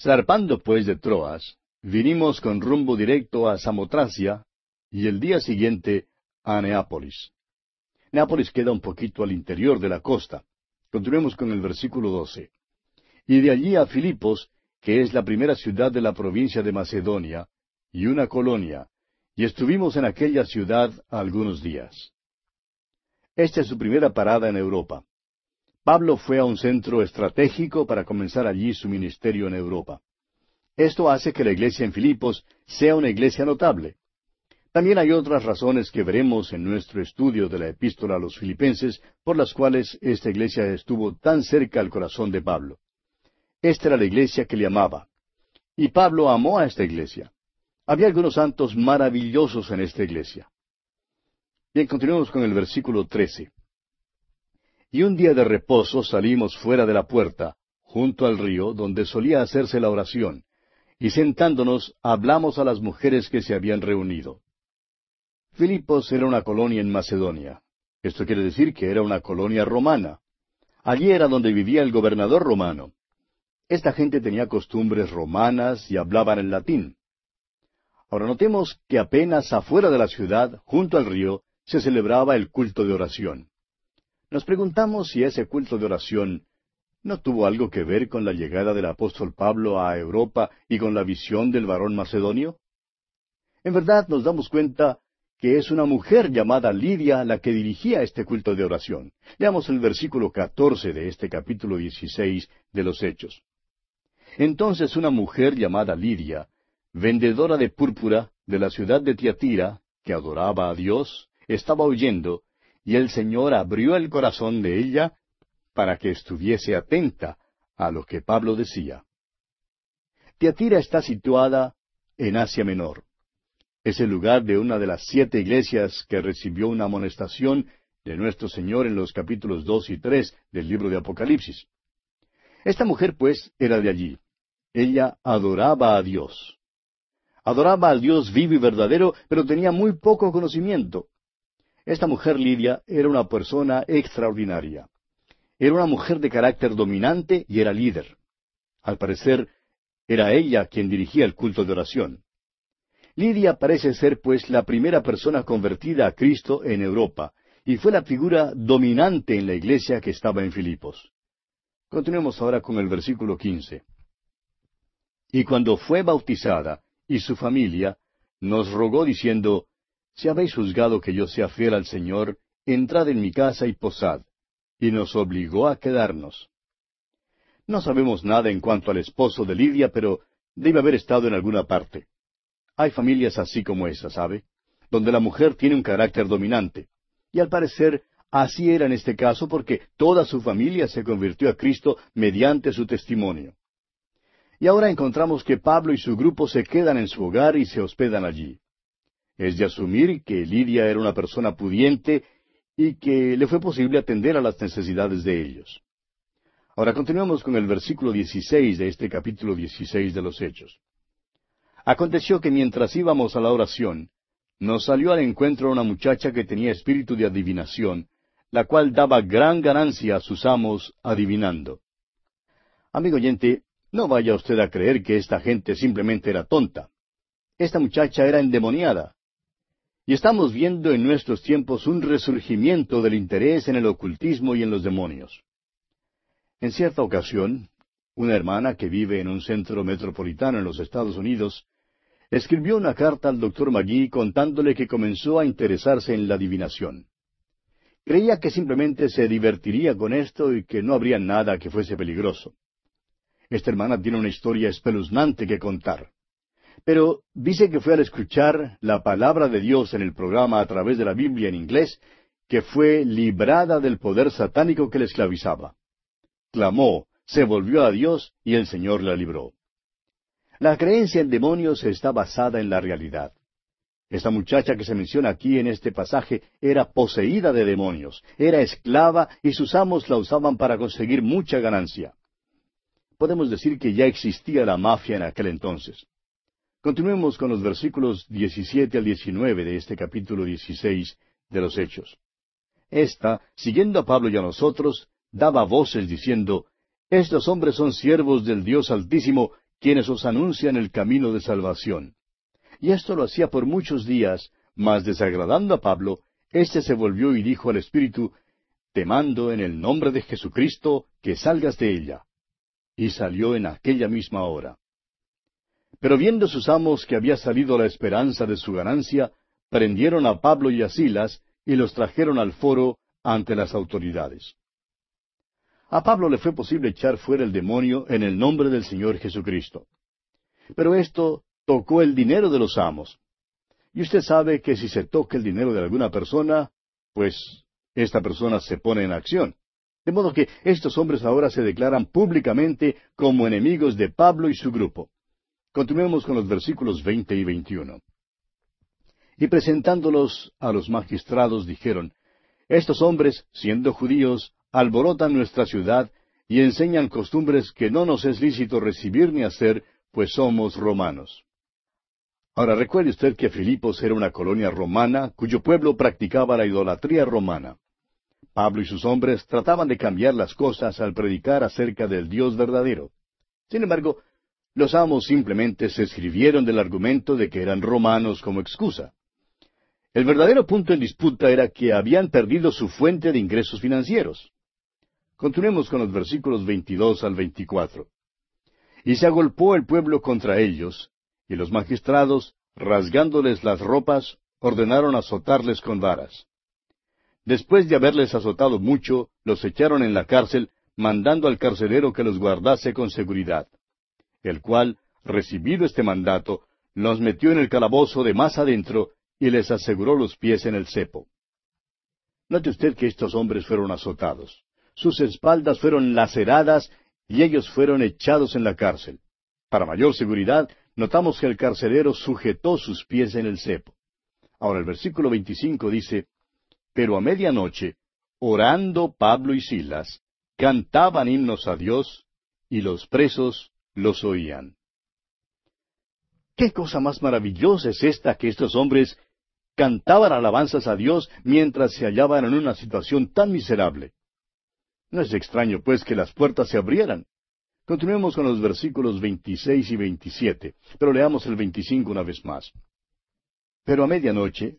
Zarpando pues de Troas, vinimos con rumbo directo a Samotracia y el día siguiente a Neápolis. Neápolis queda un poquito al interior de la costa. Continuemos con el versículo 12. Y de allí a Filipos, que es la primera ciudad de la provincia de Macedonia, y una colonia, y estuvimos en aquella ciudad algunos días. Esta es su primera parada en Europa. Pablo fue a un centro estratégico para comenzar allí su ministerio en Europa. Esto hace que la iglesia en Filipos sea una iglesia notable. También hay otras razones que veremos en nuestro estudio de la epístola a los filipenses por las cuales esta iglesia estuvo tan cerca al corazón de Pablo. Esta era la iglesia que le amaba. Y Pablo amó a esta iglesia. Había algunos santos maravillosos en esta iglesia. Bien, continuemos con el versículo 13. Y un día de reposo salimos fuera de la puerta, junto al río, donde solía hacerse la oración, y sentándonos hablamos a las mujeres que se habían reunido. Filipos era una colonia en Macedonia. Esto quiere decir que era una colonia romana. Allí era donde vivía el gobernador romano. Esta gente tenía costumbres romanas y hablaban en latín. Ahora notemos que apenas afuera de la ciudad, junto al río, se celebraba el culto de oración. Nos preguntamos si ese culto de oración no tuvo algo que ver con la llegada del apóstol Pablo a Europa y con la visión del varón macedonio. En verdad nos damos cuenta que es una mujer llamada Lidia la que dirigía este culto de oración. Leamos el versículo catorce de este capítulo dieciséis de los Hechos. Entonces una mujer llamada Lidia, vendedora de púrpura de la ciudad de Tiatira, que adoraba a Dios, estaba oyendo, y el Señor abrió el corazón de ella para que estuviese atenta a lo que Pablo decía. Tiatira está situada en Asia Menor. Es el lugar de una de las siete iglesias que recibió una amonestación de nuestro Señor en los capítulos dos y tres del libro de Apocalipsis. Esta mujer, pues, era de allí. Ella adoraba a Dios. Adoraba al Dios vivo y verdadero, pero tenía muy poco conocimiento. Esta mujer Lidia era una persona extraordinaria. Era una mujer de carácter dominante y era líder. Al parecer, era ella quien dirigía el culto de oración. Lidia parece ser, pues, la primera persona convertida a Cristo en Europa, y fue la figura dominante en la iglesia que estaba en Filipos. Continuemos ahora con el versículo quince. Y cuando fue bautizada, y su familia, nos rogó diciendo, Si habéis juzgado que yo sea fiel al Señor, entrad en mi casa y posad, y nos obligó a quedarnos. No sabemos nada en cuanto al esposo de Lidia, pero debe haber estado en alguna parte. Hay familias así como esa, ¿sabe? Donde la mujer tiene un carácter dominante. Y al parecer así era en este caso porque toda su familia se convirtió a Cristo mediante su testimonio. Y ahora encontramos que Pablo y su grupo se quedan en su hogar y se hospedan allí. Es de asumir que Lidia era una persona pudiente y que le fue posible atender a las necesidades de ellos. Ahora continuemos con el versículo 16 de este capítulo 16 de los Hechos. Aconteció que mientras íbamos a la oración, nos salió al encuentro una muchacha que tenía espíritu de adivinación, la cual daba gran ganancia a sus amos adivinando. Amigo oyente, no vaya usted a creer que esta gente simplemente era tonta. Esta muchacha era endemoniada. Y estamos viendo en nuestros tiempos un resurgimiento del interés en el ocultismo y en los demonios. En cierta ocasión, una hermana que vive en un centro metropolitano en los Estados Unidos escribió una carta al doctor Magui contándole que comenzó a interesarse en la adivinación. Creía que simplemente se divertiría con esto y que no habría nada que fuese peligroso. Esta hermana tiene una historia espeluznante que contar. Pero dice que fue al escuchar la palabra de Dios en el programa a través de la Biblia en inglés que fue librada del poder satánico que le esclavizaba. Clamó, se volvió a Dios y el Señor la libró. La creencia en demonios está basada en la realidad. Esta muchacha que se menciona aquí en este pasaje era poseída de demonios, era esclava y sus amos la usaban para conseguir mucha ganancia. Podemos decir que ya existía la mafia en aquel entonces. Continuemos con los versículos 17 al 19 de este capítulo 16 de los Hechos. Esta, siguiendo a Pablo y a nosotros, daba voces diciendo, Estos hombres son siervos del Dios Altísimo, quienes os anuncian el camino de salvación. Y esto lo hacía por muchos días, mas desagradando a Pablo, éste se volvió y dijo al Espíritu, Te mando en el nombre de Jesucristo que salgas de ella. Y salió en aquella misma hora. Pero viendo sus amos que había salido la esperanza de su ganancia, prendieron a Pablo y a Silas y los trajeron al foro ante las autoridades. A Pablo le fue posible echar fuera el demonio en el nombre del Señor Jesucristo. Pero esto tocó el dinero de los amos. Y usted sabe que si se toca el dinero de alguna persona, pues esta persona se pone en acción. De modo que estos hombres ahora se declaran públicamente como enemigos de Pablo y su grupo. Continuemos con los versículos veinte y veintiuno. Y presentándolos a los magistrados dijeron, Estos hombres, siendo judíos, alborotan nuestra ciudad y enseñan costumbres que no nos es lícito recibir ni hacer, pues somos romanos. Ahora recuerde usted que Filipos era una colonia romana cuyo pueblo practicaba la idolatría romana. Pablo y sus hombres trataban de cambiar las cosas al predicar acerca del Dios verdadero. Sin embargo, los amos simplemente se escribieron del argumento de que eran romanos como excusa. El verdadero punto en disputa era que habían perdido su fuente de ingresos financieros. Continuemos con los versículos 22 al 24. Y se agolpó el pueblo contra ellos, y los magistrados, rasgándoles las ropas, ordenaron azotarles con varas. Después de haberles azotado mucho, los echaron en la cárcel, mandando al carcelero que los guardase con seguridad, el cual, recibido este mandato, los metió en el calabozo de más adentro y les aseguró los pies en el cepo. Note usted que estos hombres fueron azotados sus espaldas fueron laceradas y ellos fueron echados en la cárcel. Para mayor seguridad, notamos que el carcelero sujetó sus pies en el cepo. Ahora el versículo 25 dice, Pero a medianoche, orando Pablo y Silas, cantaban himnos a Dios, y los presos los oían. ¿Qué cosa más maravillosa es esta que estos hombres cantaban alabanzas a Dios mientras se hallaban en una situación tan miserable? No es extraño, pues, que las puertas se abrieran. Continuemos con los versículos 26 y 27, pero leamos el 25 una vez más. Pero a medianoche,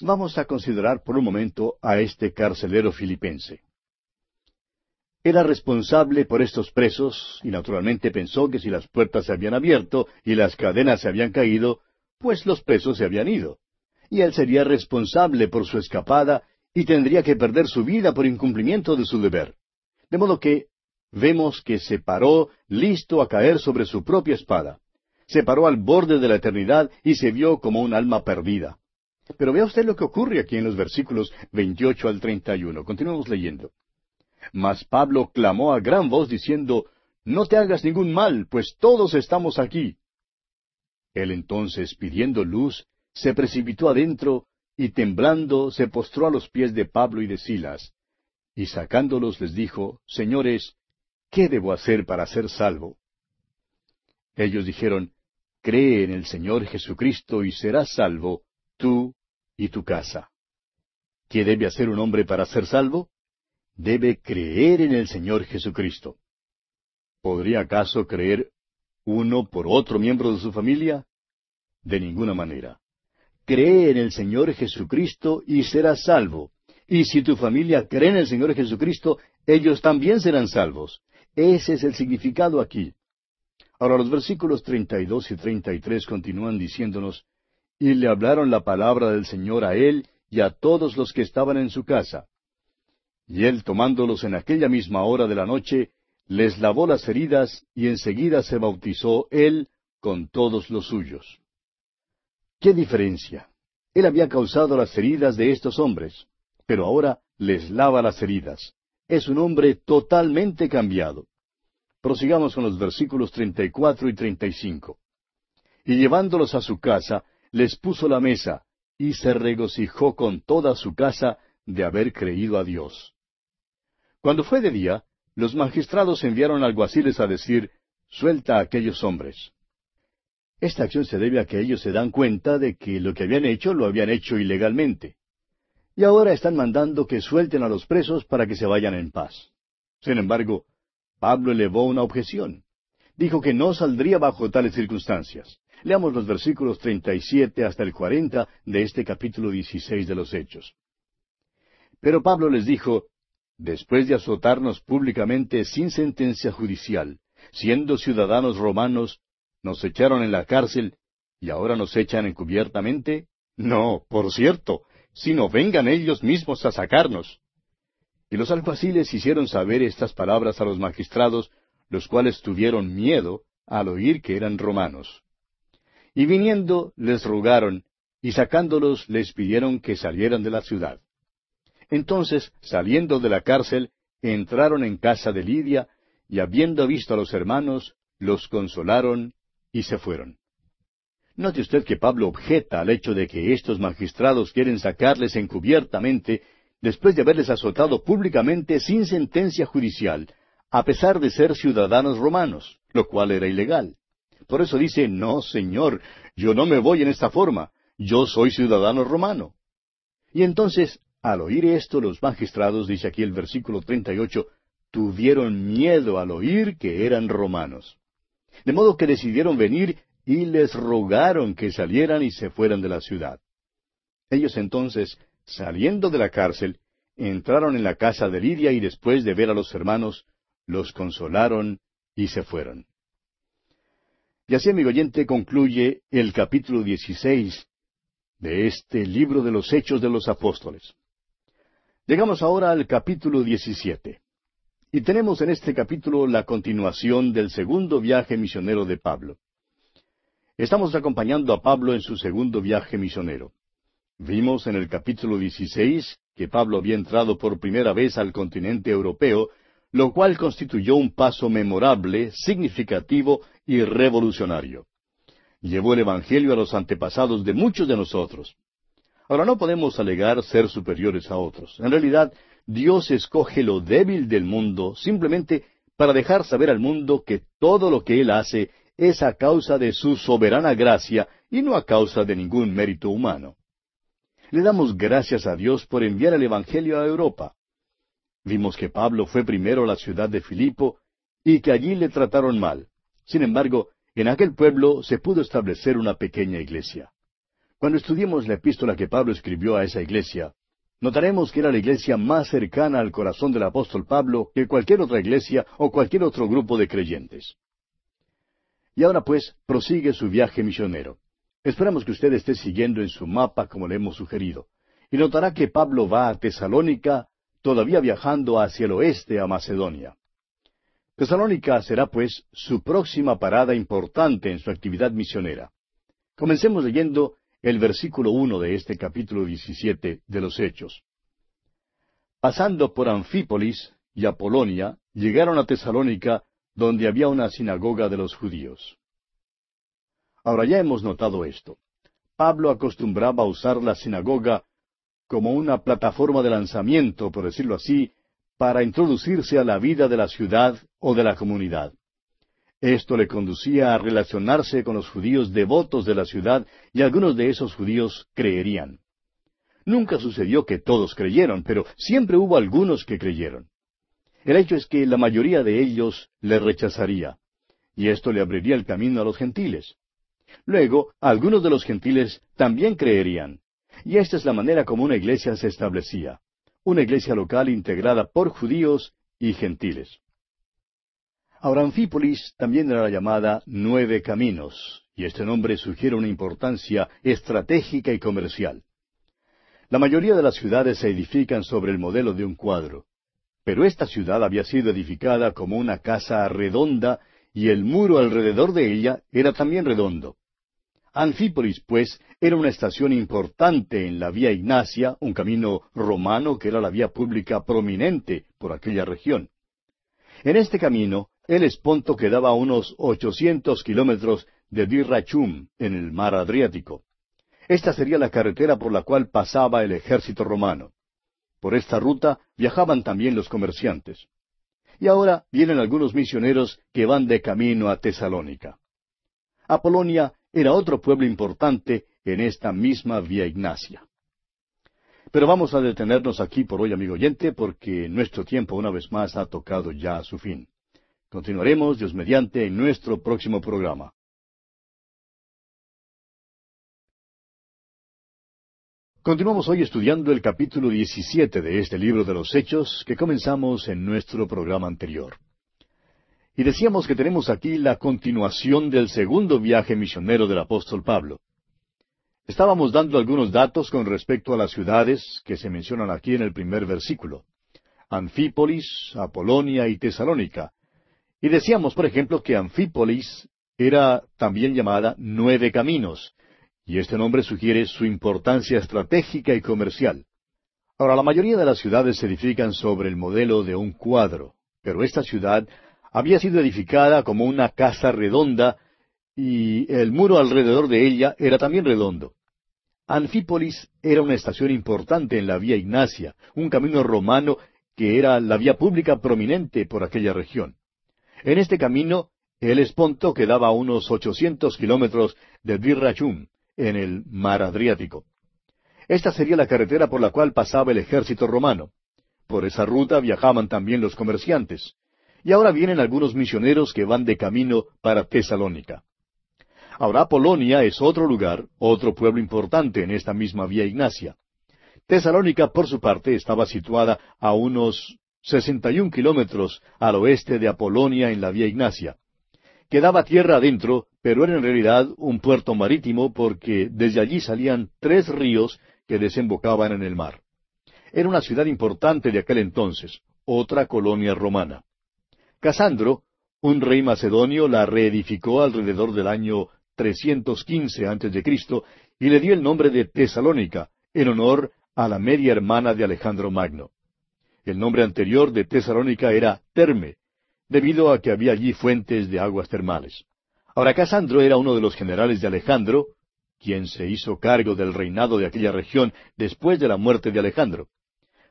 Vamos a considerar por un momento a este carcelero filipense. Era responsable por estos presos y naturalmente pensó que si las puertas se habían abierto y las cadenas se habían caído, pues los presos se habían ido. Y él sería responsable por su escapada y tendría que perder su vida por incumplimiento de su deber. De modo que vemos que se paró listo a caer sobre su propia espada. Se paró al borde de la eternidad y se vio como un alma perdida. Pero vea usted lo que ocurre aquí en los versículos 28 al 31. Continuemos leyendo. Mas Pablo clamó a gran voz diciendo, No te hagas ningún mal, pues todos estamos aquí. Él entonces, pidiendo luz, se precipitó adentro y temblando se postró a los pies de Pablo y de Silas. Y sacándolos les dijo, Señores, ¿qué debo hacer para ser salvo? Ellos dijeron, Cree en el Señor Jesucristo y serás salvo, tú y tu casa. ¿Qué debe hacer un hombre para ser salvo? Debe creer en el Señor Jesucristo. ¿Podría acaso creer uno por otro miembro de su familia? De ninguna manera. Cree en el Señor Jesucristo y serás salvo. Y si tu familia cree en el Señor Jesucristo, ellos también serán salvos. Ese es el significado aquí. Ahora los versículos 32 y 33 continúan diciéndonos, Y le hablaron la palabra del Señor a él y a todos los que estaban en su casa. Y él tomándolos en aquella misma hora de la noche, les lavó las heridas y enseguida se bautizó él con todos los suyos. ¿Qué diferencia? Él había causado las heridas de estos hombres, pero ahora les lava las heridas. Es un hombre totalmente cambiado. Prosigamos con los versículos 34 y 35. Y llevándolos a su casa, les puso la mesa, y se regocijó con toda su casa de haber creído a Dios. Cuando fue de día, los magistrados enviaron alguaciles a decir, Suelta a aquellos hombres. Esta acción se debe a que ellos se dan cuenta de que lo que habían hecho lo habían hecho ilegalmente. Y ahora están mandando que suelten a los presos para que se vayan en paz. Sin embargo, Pablo elevó una objeción. Dijo que no saldría bajo tales circunstancias. Leamos los versículos 37 hasta el 40 de este capítulo 16 de los Hechos. Pero Pablo les dijo, Después de azotarnos públicamente sin sentencia judicial, siendo ciudadanos romanos, nos echaron en la cárcel y ahora nos echan encubiertamente? No, por cierto, sino vengan ellos mismos a sacarnos. Y los alguaciles hicieron saber estas palabras a los magistrados, los cuales tuvieron miedo al oír que eran romanos. Y viniendo les rogaron, y sacándolos les pidieron que salieran de la ciudad. Entonces, saliendo de la cárcel, entraron en casa de Lidia, y habiendo visto a los hermanos, los consolaron y se fueron. Note usted que Pablo objeta al hecho de que estos magistrados quieren sacarles encubiertamente después de haberles azotado públicamente sin sentencia judicial, a pesar de ser ciudadanos romanos, lo cual era ilegal. Por eso dice, no, Señor, yo no me voy en esta forma, yo soy ciudadano romano. Y entonces al oír esto, los magistrados, dice aquí el versículo 38, tuvieron miedo al oír que eran romanos. De modo que decidieron venir y les rogaron que salieran y se fueran de la ciudad. Ellos entonces, saliendo de la cárcel, entraron en la casa de Lidia y después de ver a los hermanos, los consolaron y se fueron. Y así, amigo oyente, concluye el capítulo 16 de este libro de los Hechos de los Apóstoles. Llegamos ahora al capítulo 17. Y tenemos en este capítulo la continuación del segundo viaje misionero de Pablo. Estamos acompañando a Pablo en su segundo viaje misionero. Vimos en el capítulo 16 que Pablo había entrado por primera vez al continente europeo, lo cual constituyó un paso memorable, significativo y revolucionario. Llevó el Evangelio a los antepasados de muchos de nosotros. Ahora no podemos alegar ser superiores a otros. En realidad, Dios escoge lo débil del mundo simplemente para dejar saber al mundo que todo lo que Él hace es a causa de su soberana gracia y no a causa de ningún mérito humano. Le damos gracias a Dios por enviar el Evangelio a Europa. Vimos que Pablo fue primero a la ciudad de Filipo y que allí le trataron mal. Sin embargo, en aquel pueblo se pudo establecer una pequeña iglesia. Cuando estudiemos la epístola que Pablo escribió a esa iglesia, notaremos que era la iglesia más cercana al corazón del apóstol Pablo que cualquier otra iglesia o cualquier otro grupo de creyentes. Y ahora pues prosigue su viaje misionero. Esperamos que usted esté siguiendo en su mapa como le hemos sugerido. Y notará que Pablo va a Tesalónica, todavía viajando hacia el oeste a Macedonia. Tesalónica será pues su próxima parada importante en su actividad misionera. Comencemos leyendo el versículo uno de este capítulo diecisiete de los Hechos. Pasando por Anfípolis y Apolonia, llegaron a Tesalónica, donde había una sinagoga de los judíos. Ahora ya hemos notado esto. Pablo acostumbraba a usar la sinagoga como una plataforma de lanzamiento, por decirlo así, para introducirse a la vida de la ciudad o de la comunidad. Esto le conducía a relacionarse con los judíos devotos de la ciudad y algunos de esos judíos creerían. Nunca sucedió que todos creyeron, pero siempre hubo algunos que creyeron. El hecho es que la mayoría de ellos le rechazaría, y esto le abriría el camino a los gentiles. Luego, algunos de los gentiles también creerían, y esta es la manera como una iglesia se establecía, una iglesia local integrada por judíos y gentiles. Ahora, Anfípolis también era llamada Nueve Caminos, y este nombre sugiere una importancia estratégica y comercial. La mayoría de las ciudades se edifican sobre el modelo de un cuadro. Pero esta ciudad había sido edificada como una casa redonda y el muro alrededor de ella era también redondo. Anfípolis, pues, era una estación importante en la vía Ignacia, un camino romano que era la vía pública prominente por aquella región. En este camino, el Esponto quedaba a unos ochocientos kilómetros de Dirrachum, en el mar Adriático. Esta sería la carretera por la cual pasaba el ejército romano. Por esta ruta viajaban también los comerciantes. Y ahora vienen algunos misioneros que van de camino a Tesalónica. Apolonia era otro pueblo importante en esta misma vía Ignacia. Pero vamos a detenernos aquí por hoy, amigo oyente, porque nuestro tiempo una vez más ha tocado ya a su fin. Continuaremos, Dios mediante, en nuestro próximo programa. Continuamos hoy estudiando el capítulo 17 de este libro de los Hechos que comenzamos en nuestro programa anterior. Y decíamos que tenemos aquí la continuación del segundo viaje misionero del apóstol Pablo. Estábamos dando algunos datos con respecto a las ciudades que se mencionan aquí en el primer versículo. Anfípolis, Apolonia y Tesalónica. Y decíamos, por ejemplo, que Anfípolis era también llamada Nueve Caminos, y este nombre sugiere su importancia estratégica y comercial. Ahora, la mayoría de las ciudades se edifican sobre el modelo de un cuadro, pero esta ciudad había sido edificada como una casa redonda y el muro alrededor de ella era también redondo. Anfípolis era una estación importante en la vía Ignacia, un camino romano que era la vía pública prominente por aquella región. En este camino, el Esponto quedaba a unos ochocientos kilómetros de Dirrachum, en el mar Adriático. Esta sería la carretera por la cual pasaba el ejército romano. Por esa ruta viajaban también los comerciantes. Y ahora vienen algunos misioneros que van de camino para Tesalónica. Ahora Polonia es otro lugar, otro pueblo importante en esta misma vía Ignacia. Tesalónica, por su parte, estaba situada a unos sesenta y un kilómetros al oeste de Apolonia en la vía Ignacia. Quedaba tierra adentro, pero era en realidad un puerto marítimo porque desde allí salían tres ríos que desembocaban en el mar. Era una ciudad importante de aquel entonces, otra colonia romana. Casandro, un rey macedonio, la reedificó alrededor del año 315 a.C. y le dio el nombre de Tesalónica, en honor a la media hermana de Alejandro Magno. El nombre anterior de Tesalónica era Terme, debido a que había allí fuentes de aguas termales. Ahora Casandro era uno de los generales de Alejandro, quien se hizo cargo del reinado de aquella región después de la muerte de Alejandro.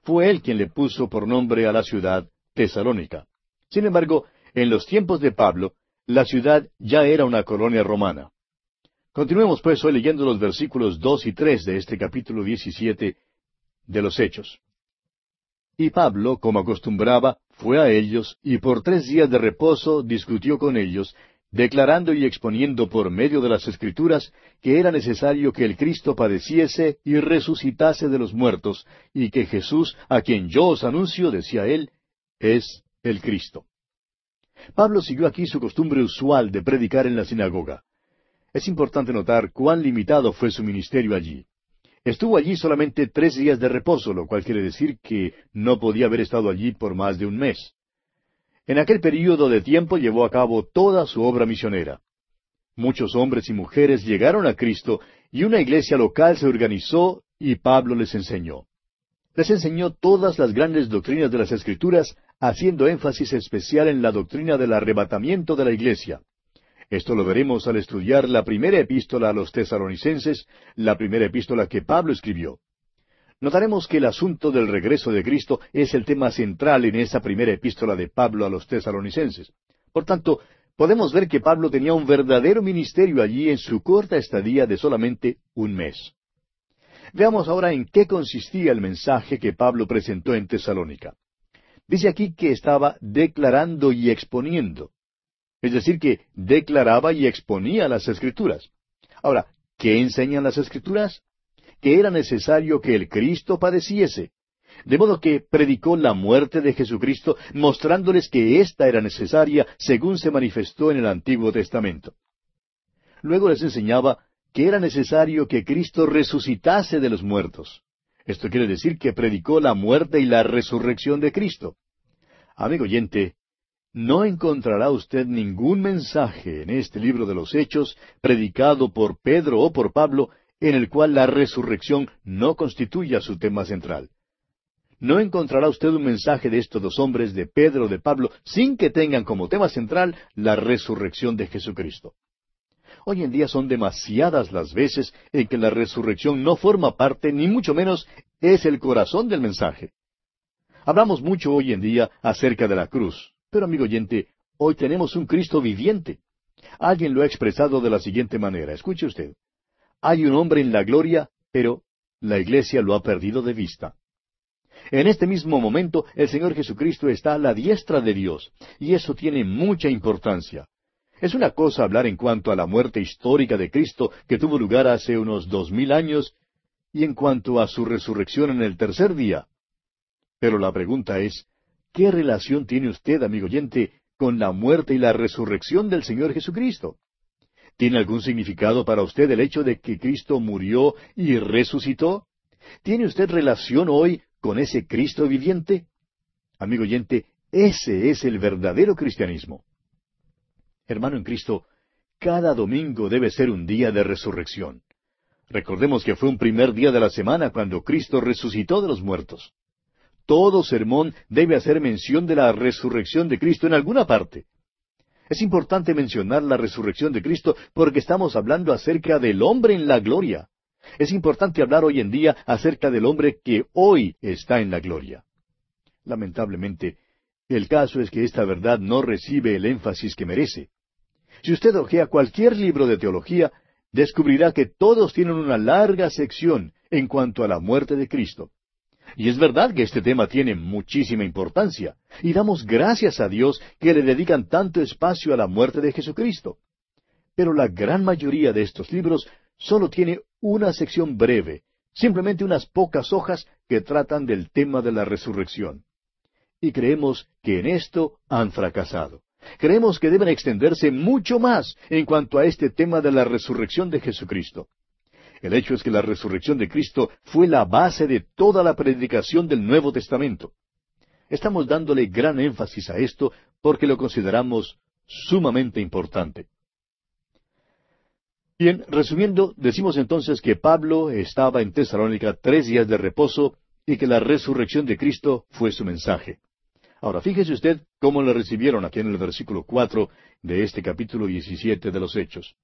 Fue él quien le puso por nombre a la ciudad Tesalónica. Sin embargo, en los tiempos de Pablo, la ciudad ya era una colonia romana. Continuemos pues hoy leyendo los versículos dos y tres de este capítulo diecisiete de los Hechos. Y Pablo, como acostumbraba, fue a ellos y por tres días de reposo discutió con ellos, declarando y exponiendo por medio de las Escrituras que era necesario que el Cristo padeciese y resucitase de los muertos, y que Jesús, a quien yo os anuncio, decía él, es el Cristo. Pablo siguió aquí su costumbre usual de predicar en la sinagoga. Es importante notar cuán limitado fue su ministerio allí. Estuvo allí solamente tres días de reposo, lo cual quiere decir que no podía haber estado allí por más de un mes. En aquel período de tiempo llevó a cabo toda su obra misionera. Muchos hombres y mujeres llegaron a Cristo y una iglesia local se organizó y Pablo les enseñó. Les enseñó todas las grandes doctrinas de las Escrituras, haciendo énfasis especial en la doctrina del arrebatamiento de la iglesia. Esto lo veremos al estudiar la primera epístola a los tesaronicenses, la primera epístola que Pablo escribió. Notaremos que el asunto del regreso de Cristo es el tema central en esa primera epístola de Pablo a los tesaronicenses. Por tanto, podemos ver que Pablo tenía un verdadero ministerio allí en su corta estadía de solamente un mes. Veamos ahora en qué consistía el mensaje que Pablo presentó en Tesalónica. Dice aquí que estaba declarando y exponiendo. Es decir, que declaraba y exponía las escrituras. Ahora, ¿qué enseñan las escrituras? Que era necesario que el Cristo padeciese. De modo que predicó la muerte de Jesucristo, mostrándoles que ésta era necesaria según se manifestó en el Antiguo Testamento. Luego les enseñaba que era necesario que Cristo resucitase de los muertos. Esto quiere decir que predicó la muerte y la resurrección de Cristo. Amigo oyente, no encontrará usted ningún mensaje en este libro de los Hechos, predicado por Pedro o por Pablo, en el cual la resurrección no constituya su tema central. No encontrará usted un mensaje de estos dos hombres, de Pedro o de Pablo, sin que tengan como tema central la resurrección de Jesucristo. Hoy en día son demasiadas las veces en que la resurrección no forma parte, ni mucho menos es el corazón del mensaje. Hablamos mucho hoy en día acerca de la cruz, pero amigo oyente, hoy tenemos un Cristo viviente. Alguien lo ha expresado de la siguiente manera. Escuche usted. Hay un hombre en la gloria, pero la iglesia lo ha perdido de vista. En este mismo momento el Señor Jesucristo está a la diestra de Dios, y eso tiene mucha importancia. Es una cosa hablar en cuanto a la muerte histórica de Cristo que tuvo lugar hace unos dos mil años, y en cuanto a su resurrección en el tercer día. Pero la pregunta es, ¿Qué relación tiene usted, amigo oyente, con la muerte y la resurrección del Señor Jesucristo? ¿Tiene algún significado para usted el hecho de que Cristo murió y resucitó? ¿Tiene usted relación hoy con ese Cristo viviente? Amigo oyente, ese es el verdadero cristianismo. Hermano en Cristo, cada domingo debe ser un día de resurrección. Recordemos que fue un primer día de la semana cuando Cristo resucitó de los muertos todo sermón debe hacer mención de la resurrección de Cristo en alguna parte. Es importante mencionar la resurrección de Cristo porque estamos hablando acerca del hombre en la gloria. Es importante hablar hoy en día acerca del hombre que hoy está en la gloria. Lamentablemente, el caso es que esta verdad no recibe el énfasis que merece. Si usted ojea cualquier libro de teología, descubrirá que todos tienen una larga sección en cuanto a la muerte de Cristo. Y es verdad que este tema tiene muchísima importancia, y damos gracias a Dios que le dedican tanto espacio a la muerte de Jesucristo. Pero la gran mayoría de estos libros solo tiene una sección breve, simplemente unas pocas hojas que tratan del tema de la resurrección. Y creemos que en esto han fracasado. Creemos que deben extenderse mucho más en cuanto a este tema de la resurrección de Jesucristo. El hecho es que la resurrección de Cristo fue la base de toda la predicación del Nuevo Testamento. Estamos dándole gran énfasis a esto porque lo consideramos sumamente importante. Bien, resumiendo, decimos entonces que Pablo estaba en Tesalónica tres días de reposo y que la resurrección de Cristo fue su mensaje. Ahora, fíjese usted cómo le recibieron aquí en el versículo cuatro de este capítulo diecisiete de los Hechos.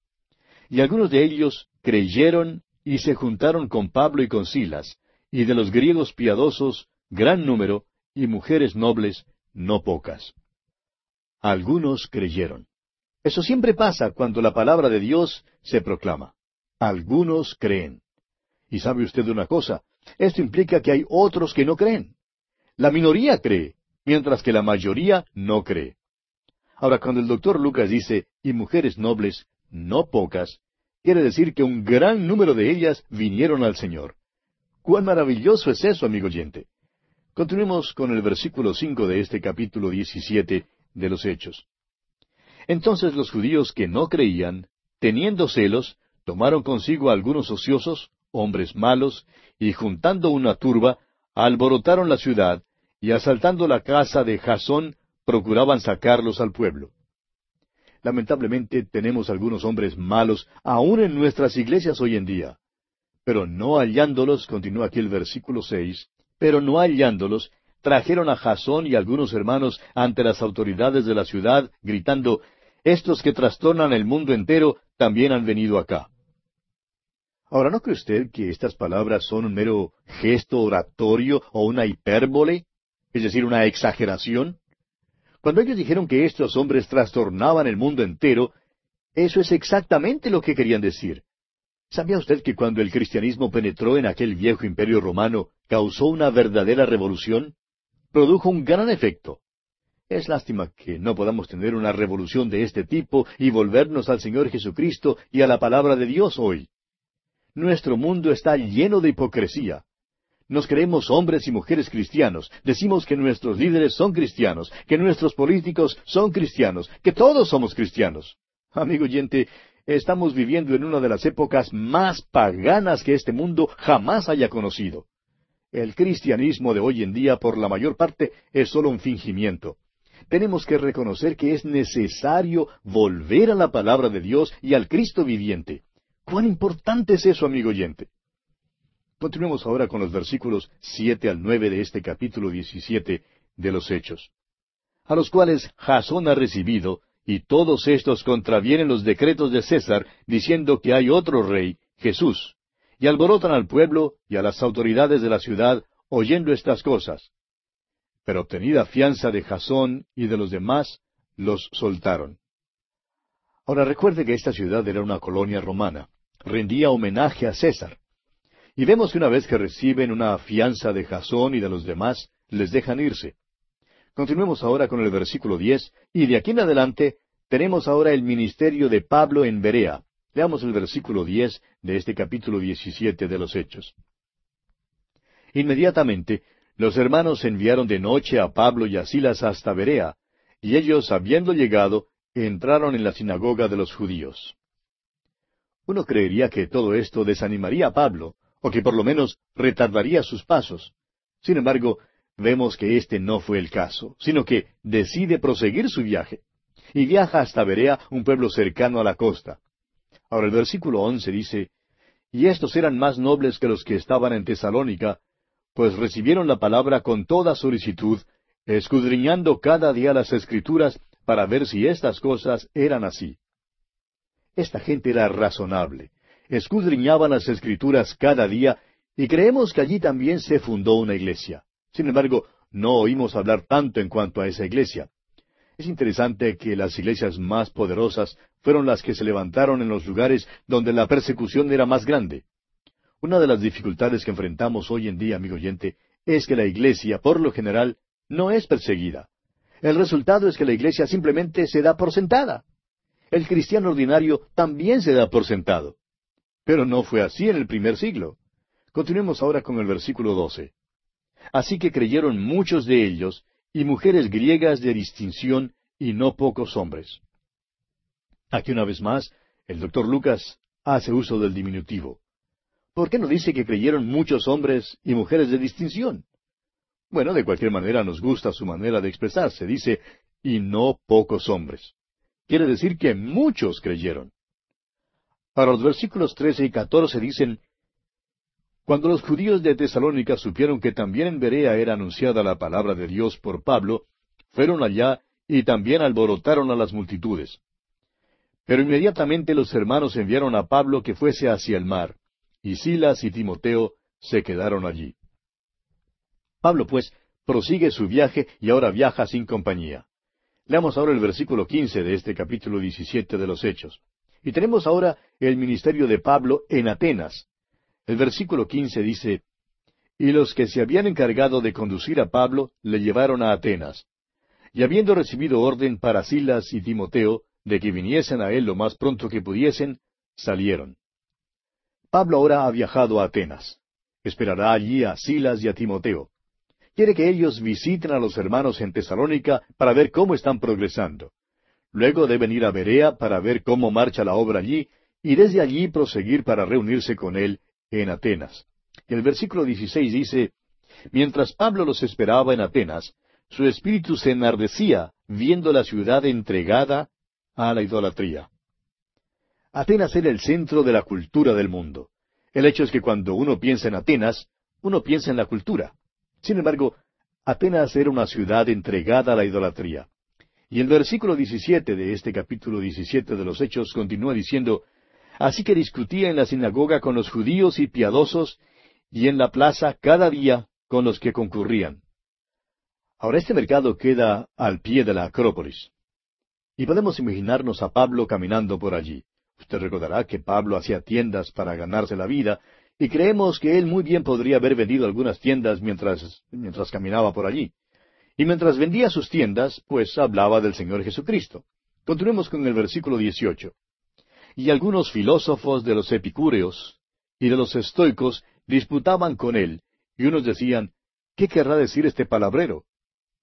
Y algunos de ellos creyeron y se juntaron con Pablo y con Silas, y de los griegos piadosos gran número, y mujeres nobles no pocas. Algunos creyeron. Eso siempre pasa cuando la palabra de Dios se proclama. Algunos creen. Y sabe usted una cosa, esto implica que hay otros que no creen. La minoría cree, mientras que la mayoría no cree. Ahora, cuando el doctor Lucas dice, y mujeres nobles, no pocas, quiere decir que un gran número de ellas vinieron al Señor. ¡Cuán maravilloso es eso, amigo oyente! Continuemos con el versículo cinco de este capítulo diecisiete de los Hechos. Entonces los judíos que no creían, teniendo celos, tomaron consigo a algunos ociosos, hombres malos, y juntando una turba, alborotaron la ciudad, y asaltando la casa de Jasón, procuraban sacarlos al pueblo. lamentablemente tenemos algunos hombres malos aún en nuestras iglesias hoy en día. Pero no hallándolos, continúa aquí el versículo seis, pero no hallándolos, trajeron a Jasón y algunos hermanos ante las autoridades de la ciudad, gritando, Estos que trastornan el mundo entero también han venido acá. Ahora, ¿no cree usted que estas palabras son un mero gesto oratorio o una hipérbole? Es decir, una exageración. Cuando ellos dijeron que estos hombres trastornaban el mundo entero, eso es exactamente lo que querían decir. ¿Sabía usted que cuando el cristianismo penetró en aquel viejo imperio romano, causó una verdadera revolución? Produjo un gran efecto. Es lástima que no podamos tener una revolución de este tipo y volvernos al Señor Jesucristo y a la palabra de Dios hoy. Nuestro mundo está lleno de hipocresía. Nos creemos hombres y mujeres cristianos, decimos que nuestros líderes son cristianos, que nuestros políticos son cristianos, que todos somos cristianos. Amigo oyente, estamos viviendo en una de las épocas más paganas que este mundo jamás haya conocido. El cristianismo de hoy en día, por la mayor parte, es solo un fingimiento. Tenemos que reconocer que es necesario volver a la palabra de Dios y al Cristo viviente. ¿Cuán importante es eso, amigo oyente? Continuemos ahora con los versículos siete al nueve de este capítulo diecisiete de los Hechos, a los cuales Jasón ha recibido, y todos estos contravienen los decretos de César, diciendo que hay otro rey, Jesús, y alborotan al pueblo y a las autoridades de la ciudad, oyendo estas cosas. Pero obtenida fianza de Jasón y de los demás, los soltaron. Ahora recuerde que esta ciudad era una colonia romana, rendía homenaje a César. Y vemos que una vez que reciben una fianza de Jasón y de los demás, les dejan irse. Continuemos ahora con el versículo diez, y de aquí en adelante tenemos ahora el ministerio de Pablo en Berea. Leamos el versículo diez de este capítulo diecisiete de los Hechos. Inmediatamente los hermanos enviaron de noche a Pablo y a Silas hasta Berea, y ellos, habiendo llegado, entraron en la sinagoga de los judíos. Uno creería que todo esto desanimaría a Pablo, o que por lo menos retardaría sus pasos. Sin embargo, vemos que este no fue el caso, sino que decide proseguir su viaje, y viaja hasta Berea, un pueblo cercano a la costa. Ahora el versículo once dice, Y estos eran más nobles que los que estaban en Tesalónica, pues recibieron la palabra con toda solicitud, escudriñando cada día las escrituras para ver si estas cosas eran así. Esta gente era razonable, escudriñaban las escrituras cada día y creemos que allí también se fundó una iglesia. Sin embargo, no oímos hablar tanto en cuanto a esa iglesia. Es interesante que las iglesias más poderosas fueron las que se levantaron en los lugares donde la persecución era más grande. Una de las dificultades que enfrentamos hoy en día, amigo oyente, es que la iglesia, por lo general, no es perseguida. El resultado es que la iglesia simplemente se da por sentada. El cristiano ordinario también se da por sentado. Pero no fue así en el primer siglo. Continuemos ahora con el versículo 12. Así que creyeron muchos de ellos, y mujeres griegas de distinción, y no pocos hombres. Aquí una vez más, el doctor Lucas hace uso del diminutivo. ¿Por qué no dice que creyeron muchos hombres y mujeres de distinción? Bueno, de cualquier manera nos gusta su manera de expresarse. Dice, y no pocos hombres. Quiere decir que muchos creyeron. Para los versículos trece y catorce dicen, Cuando los judíos de Tesalónica supieron que también en Berea era anunciada la palabra de Dios por Pablo, fueron allá y también alborotaron a las multitudes. Pero inmediatamente los hermanos enviaron a Pablo que fuese hacia el mar, y Silas y Timoteo se quedaron allí. Pablo, pues, prosigue su viaje y ahora viaja sin compañía. Leamos ahora el versículo quince de este capítulo diecisiete de los Hechos. Y tenemos ahora el ministerio de Pablo en Atenas. El versículo quince dice, Y los que se habían encargado de conducir a Pablo le llevaron a Atenas. Y habiendo recibido orden para Silas y Timoteo de que viniesen a él lo más pronto que pudiesen, salieron. Pablo ahora ha viajado a Atenas. Esperará allí a Silas y a Timoteo. Quiere que ellos visiten a los hermanos en Tesalónica para ver cómo están progresando. Luego deben ir a Berea para ver cómo marcha la obra allí y desde allí proseguir para reunirse con él en Atenas. El versículo 16 dice, Mientras Pablo los esperaba en Atenas, su espíritu se enardecía viendo la ciudad entregada a la idolatría. Atenas era el centro de la cultura del mundo. El hecho es que cuando uno piensa en Atenas, uno piensa en la cultura. Sin embargo, Atenas era una ciudad entregada a la idolatría. Y el versículo 17 de este capítulo 17 de los Hechos continúa diciendo, Así que discutía en la sinagoga con los judíos y piadosos, y en la plaza cada día con los que concurrían. Ahora este mercado queda al pie de la Acrópolis. Y podemos imaginarnos a Pablo caminando por allí. Usted recordará que Pablo hacía tiendas para ganarse la vida, y creemos que él muy bien podría haber vendido algunas tiendas mientras, mientras caminaba por allí. Y mientras vendía sus tiendas, pues hablaba del Señor Jesucristo. Continuemos con el versículo 18. Y algunos filósofos de los epicúreos y de los estoicos disputaban con él, y unos decían, ¿qué querrá decir este palabrero?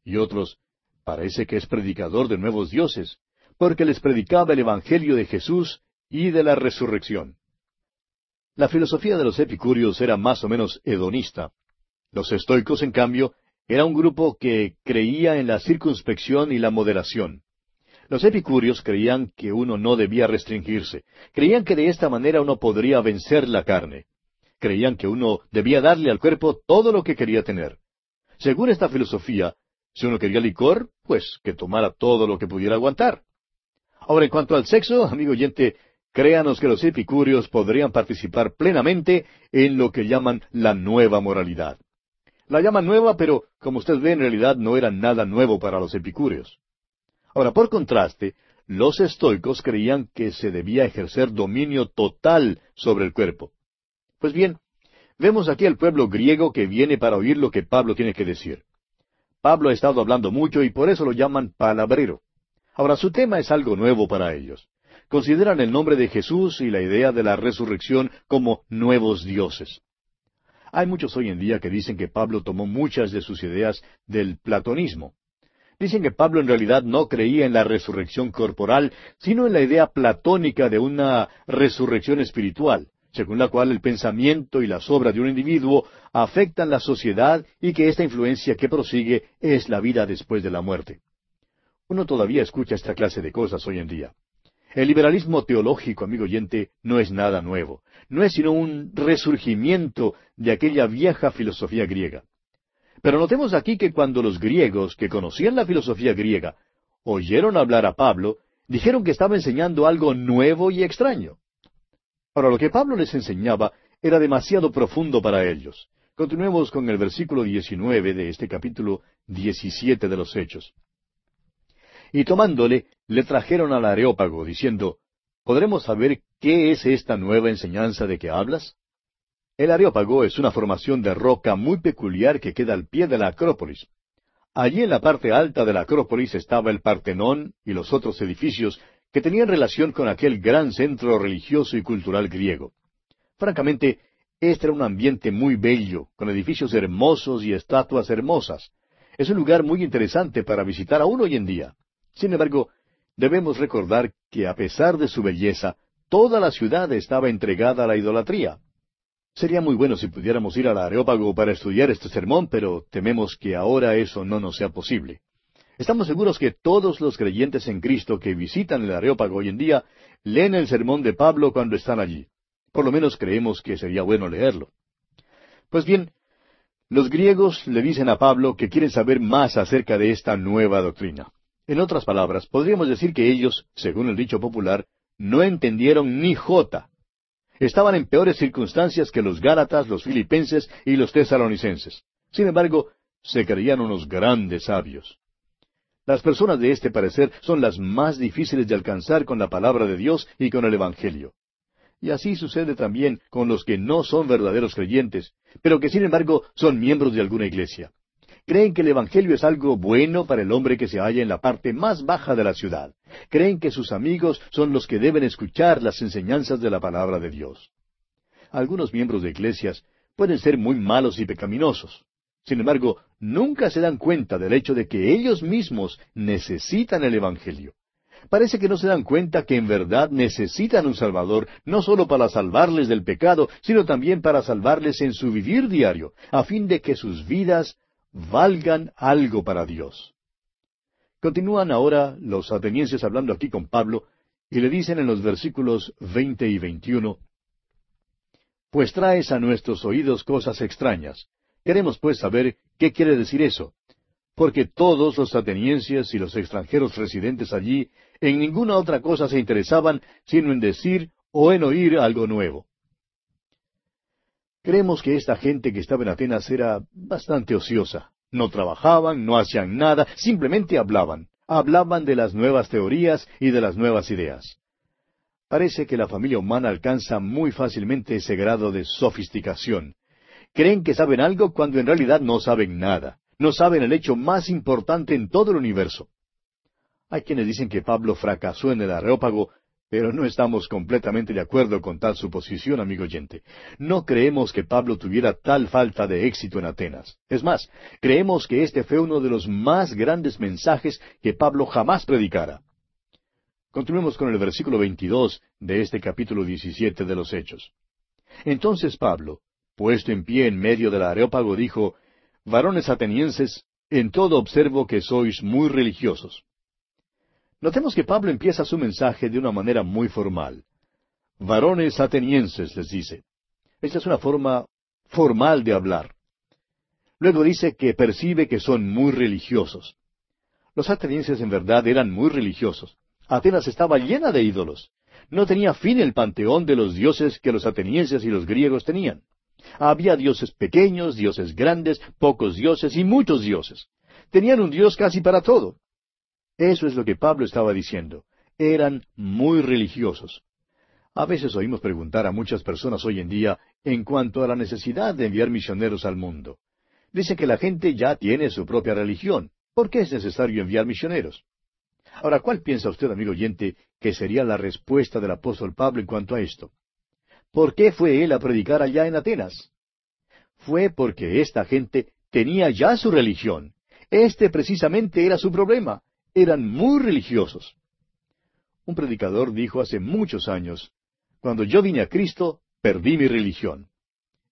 Y otros, parece que es predicador de nuevos dioses, porque les predicaba el Evangelio de Jesús y de la resurrección. La filosofía de los epicúreos era más o menos hedonista. Los estoicos, en cambio, era un grupo que creía en la circunspección y la moderación. Los epicúreos creían que uno no debía restringirse, creían que de esta manera uno podría vencer la carne. Creían que uno debía darle al cuerpo todo lo que quería tener. Según esta filosofía, si uno quería licor, pues que tomara todo lo que pudiera aguantar. Ahora, en cuanto al sexo, amigo oyente, créanos que los epicúreos podrían participar plenamente en lo que llaman la nueva moralidad. La llaman nueva, pero como usted ve, en realidad no era nada nuevo para los epicúreos. Ahora, por contraste, los estoicos creían que se debía ejercer dominio total sobre el cuerpo. Pues bien, vemos aquí al pueblo griego que viene para oír lo que Pablo tiene que decir. Pablo ha estado hablando mucho y por eso lo llaman palabrero. Ahora, su tema es algo nuevo para ellos. Consideran el nombre de Jesús y la idea de la resurrección como nuevos dioses. Hay muchos hoy en día que dicen que Pablo tomó muchas de sus ideas del platonismo. Dicen que Pablo en realidad no creía en la resurrección corporal, sino en la idea platónica de una resurrección espiritual, según la cual el pensamiento y las obras de un individuo afectan la sociedad y que esta influencia que prosigue es la vida después de la muerte. Uno todavía escucha esta clase de cosas hoy en día. El liberalismo teológico, amigo oyente, no es nada nuevo, no es sino un resurgimiento de aquella vieja filosofía griega. Pero notemos aquí que cuando los griegos, que conocían la filosofía griega, oyeron hablar a Pablo, dijeron que estaba enseñando algo nuevo y extraño. Ahora, lo que Pablo les enseñaba era demasiado profundo para ellos. Continuemos con el versículo 19 de este capítulo 17 de los Hechos. Y tomándole, le trajeron al Areópago, diciendo, ¿Podremos saber qué es esta nueva enseñanza de que hablas? El Areópago es una formación de roca muy peculiar que queda al pie de la Acrópolis. Allí en la parte alta de la Acrópolis estaba el Partenón y los otros edificios que tenían relación con aquel gran centro religioso y cultural griego. Francamente, este era un ambiente muy bello, con edificios hermosos y estatuas hermosas. Es un lugar muy interesante para visitar aún hoy en día. Sin embargo, debemos recordar que a pesar de su belleza, toda la ciudad estaba entregada a la idolatría. Sería muy bueno si pudiéramos ir al Areópago para estudiar este sermón, pero tememos que ahora eso no nos sea posible. Estamos seguros que todos los creyentes en Cristo que visitan el Areópago hoy en día leen el sermón de Pablo cuando están allí. Por lo menos creemos que sería bueno leerlo. Pues bien, los griegos le dicen a Pablo que quieren saber más acerca de esta nueva doctrina. En otras palabras, podríamos decir que ellos, según el dicho popular, no entendieron ni jota. Estaban en peores circunstancias que los Gálatas, los Filipenses y los Tesalonicenses. Sin embargo, se creían unos grandes sabios. Las personas de este parecer son las más difíciles de alcanzar con la palabra de Dios y con el Evangelio. Y así sucede también con los que no son verdaderos creyentes, pero que sin embargo son miembros de alguna iglesia creen que el Evangelio es algo bueno para el hombre que se halla en la parte más baja de la ciudad. Creen que sus amigos son los que deben escuchar las enseñanzas de la palabra de Dios. Algunos miembros de iglesias pueden ser muy malos y pecaminosos. Sin embargo, nunca se dan cuenta del hecho de que ellos mismos necesitan el Evangelio. Parece que no se dan cuenta que en verdad necesitan un Salvador, no solo para salvarles del pecado, sino también para salvarles en su vivir diario, a fin de que sus vidas valgan algo para Dios. Continúan ahora los atenienses hablando aquí con Pablo, y le dicen en los versículos veinte y veintiuno, Pues traes a nuestros oídos cosas extrañas. Queremos pues saber qué quiere decir eso, porque todos los atenienses y los extranjeros residentes allí en ninguna otra cosa se interesaban sino en decir o en oír algo nuevo. Creemos que esta gente que estaba en Atenas era bastante ociosa. No trabajaban, no hacían nada, simplemente hablaban. Hablaban de las nuevas teorías y de las nuevas ideas. Parece que la familia humana alcanza muy fácilmente ese grado de sofisticación. Creen que saben algo cuando en realidad no saben nada. No saben el hecho más importante en todo el universo. Hay quienes dicen que Pablo fracasó en el Areópago pero no estamos completamente de acuerdo con tal suposición, amigo oyente. No creemos que Pablo tuviera tal falta de éxito en Atenas. Es más, creemos que este fue uno de los más grandes mensajes que Pablo jamás predicara. Continuemos con el versículo 22 de este capítulo 17 de los Hechos. Entonces Pablo, puesto en pie en medio del Areópago, dijo, Varones atenienses, en todo observo que sois muy religiosos. Notemos que Pablo empieza su mensaje de una manera muy formal. Varones atenienses, les dice. Esta es una forma formal de hablar. Luego dice que percibe que son muy religiosos. Los atenienses en verdad eran muy religiosos. Atenas estaba llena de ídolos. No tenía fin el panteón de los dioses que los atenienses y los griegos tenían. Había dioses pequeños, dioses grandes, pocos dioses y muchos dioses. Tenían un dios casi para todo. Eso es lo que Pablo estaba diciendo. Eran muy religiosos. A veces oímos preguntar a muchas personas hoy en día en cuanto a la necesidad de enviar misioneros al mundo. Dicen que la gente ya tiene su propia religión. ¿Por qué es necesario enviar misioneros? Ahora, ¿cuál piensa usted, amigo oyente, que sería la respuesta del apóstol Pablo en cuanto a esto? ¿Por qué fue él a predicar allá en Atenas? Fue porque esta gente tenía ya su religión. Este precisamente era su problema eran muy religiosos. Un predicador dijo hace muchos años, Cuando yo vine a Cristo, perdí mi religión.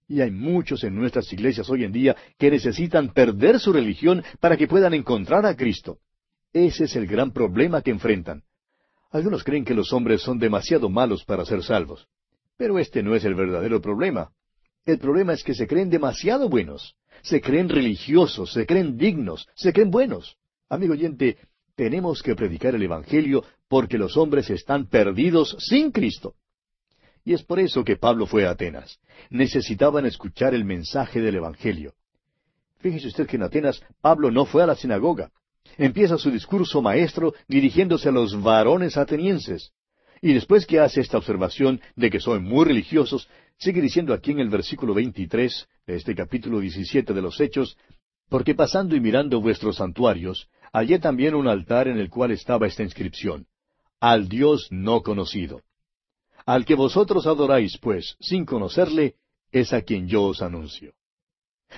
Y hay muchos en nuestras iglesias hoy en día que necesitan perder su religión para que puedan encontrar a Cristo. Ese es el gran problema que enfrentan. Algunos creen que los hombres son demasiado malos para ser salvos. Pero este no es el verdadero problema. El problema es que se creen demasiado buenos. Se creen religiosos, se creen dignos, se creen buenos. Amigo oyente, tenemos que predicar el Evangelio porque los hombres están perdidos sin Cristo. Y es por eso que Pablo fue a Atenas. Necesitaban escuchar el mensaje del Evangelio. Fíjese usted que en Atenas Pablo no fue a la sinagoga. Empieza su discurso maestro dirigiéndose a los varones atenienses. Y después que hace esta observación de que son muy religiosos, sigue diciendo aquí en el versículo 23 de este capítulo 17 de los Hechos, porque pasando y mirando vuestros santuarios, hallé también un altar en el cual estaba esta inscripción, Al Dios no conocido. Al que vosotros adoráis, pues, sin conocerle, es a quien yo os anuncio.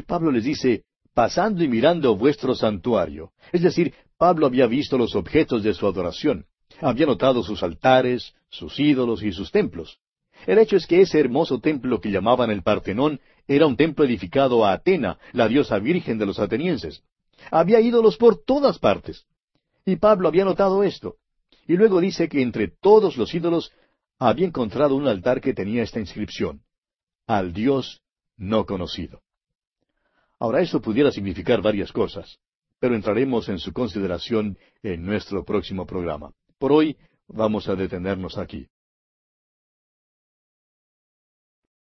Pablo les dice, pasando y mirando vuestro santuario. Es decir, Pablo había visto los objetos de su adoración. Había notado sus altares, sus ídolos y sus templos. El hecho es que ese hermoso templo que llamaban el Partenón era un templo edificado a Atena, la diosa virgen de los atenienses. Había ídolos por todas partes. Y Pablo había notado esto. Y luego dice que entre todos los ídolos había encontrado un altar que tenía esta inscripción. Al Dios no conocido. Ahora eso pudiera significar varias cosas, pero entraremos en su consideración en nuestro próximo programa. Por hoy vamos a detenernos aquí.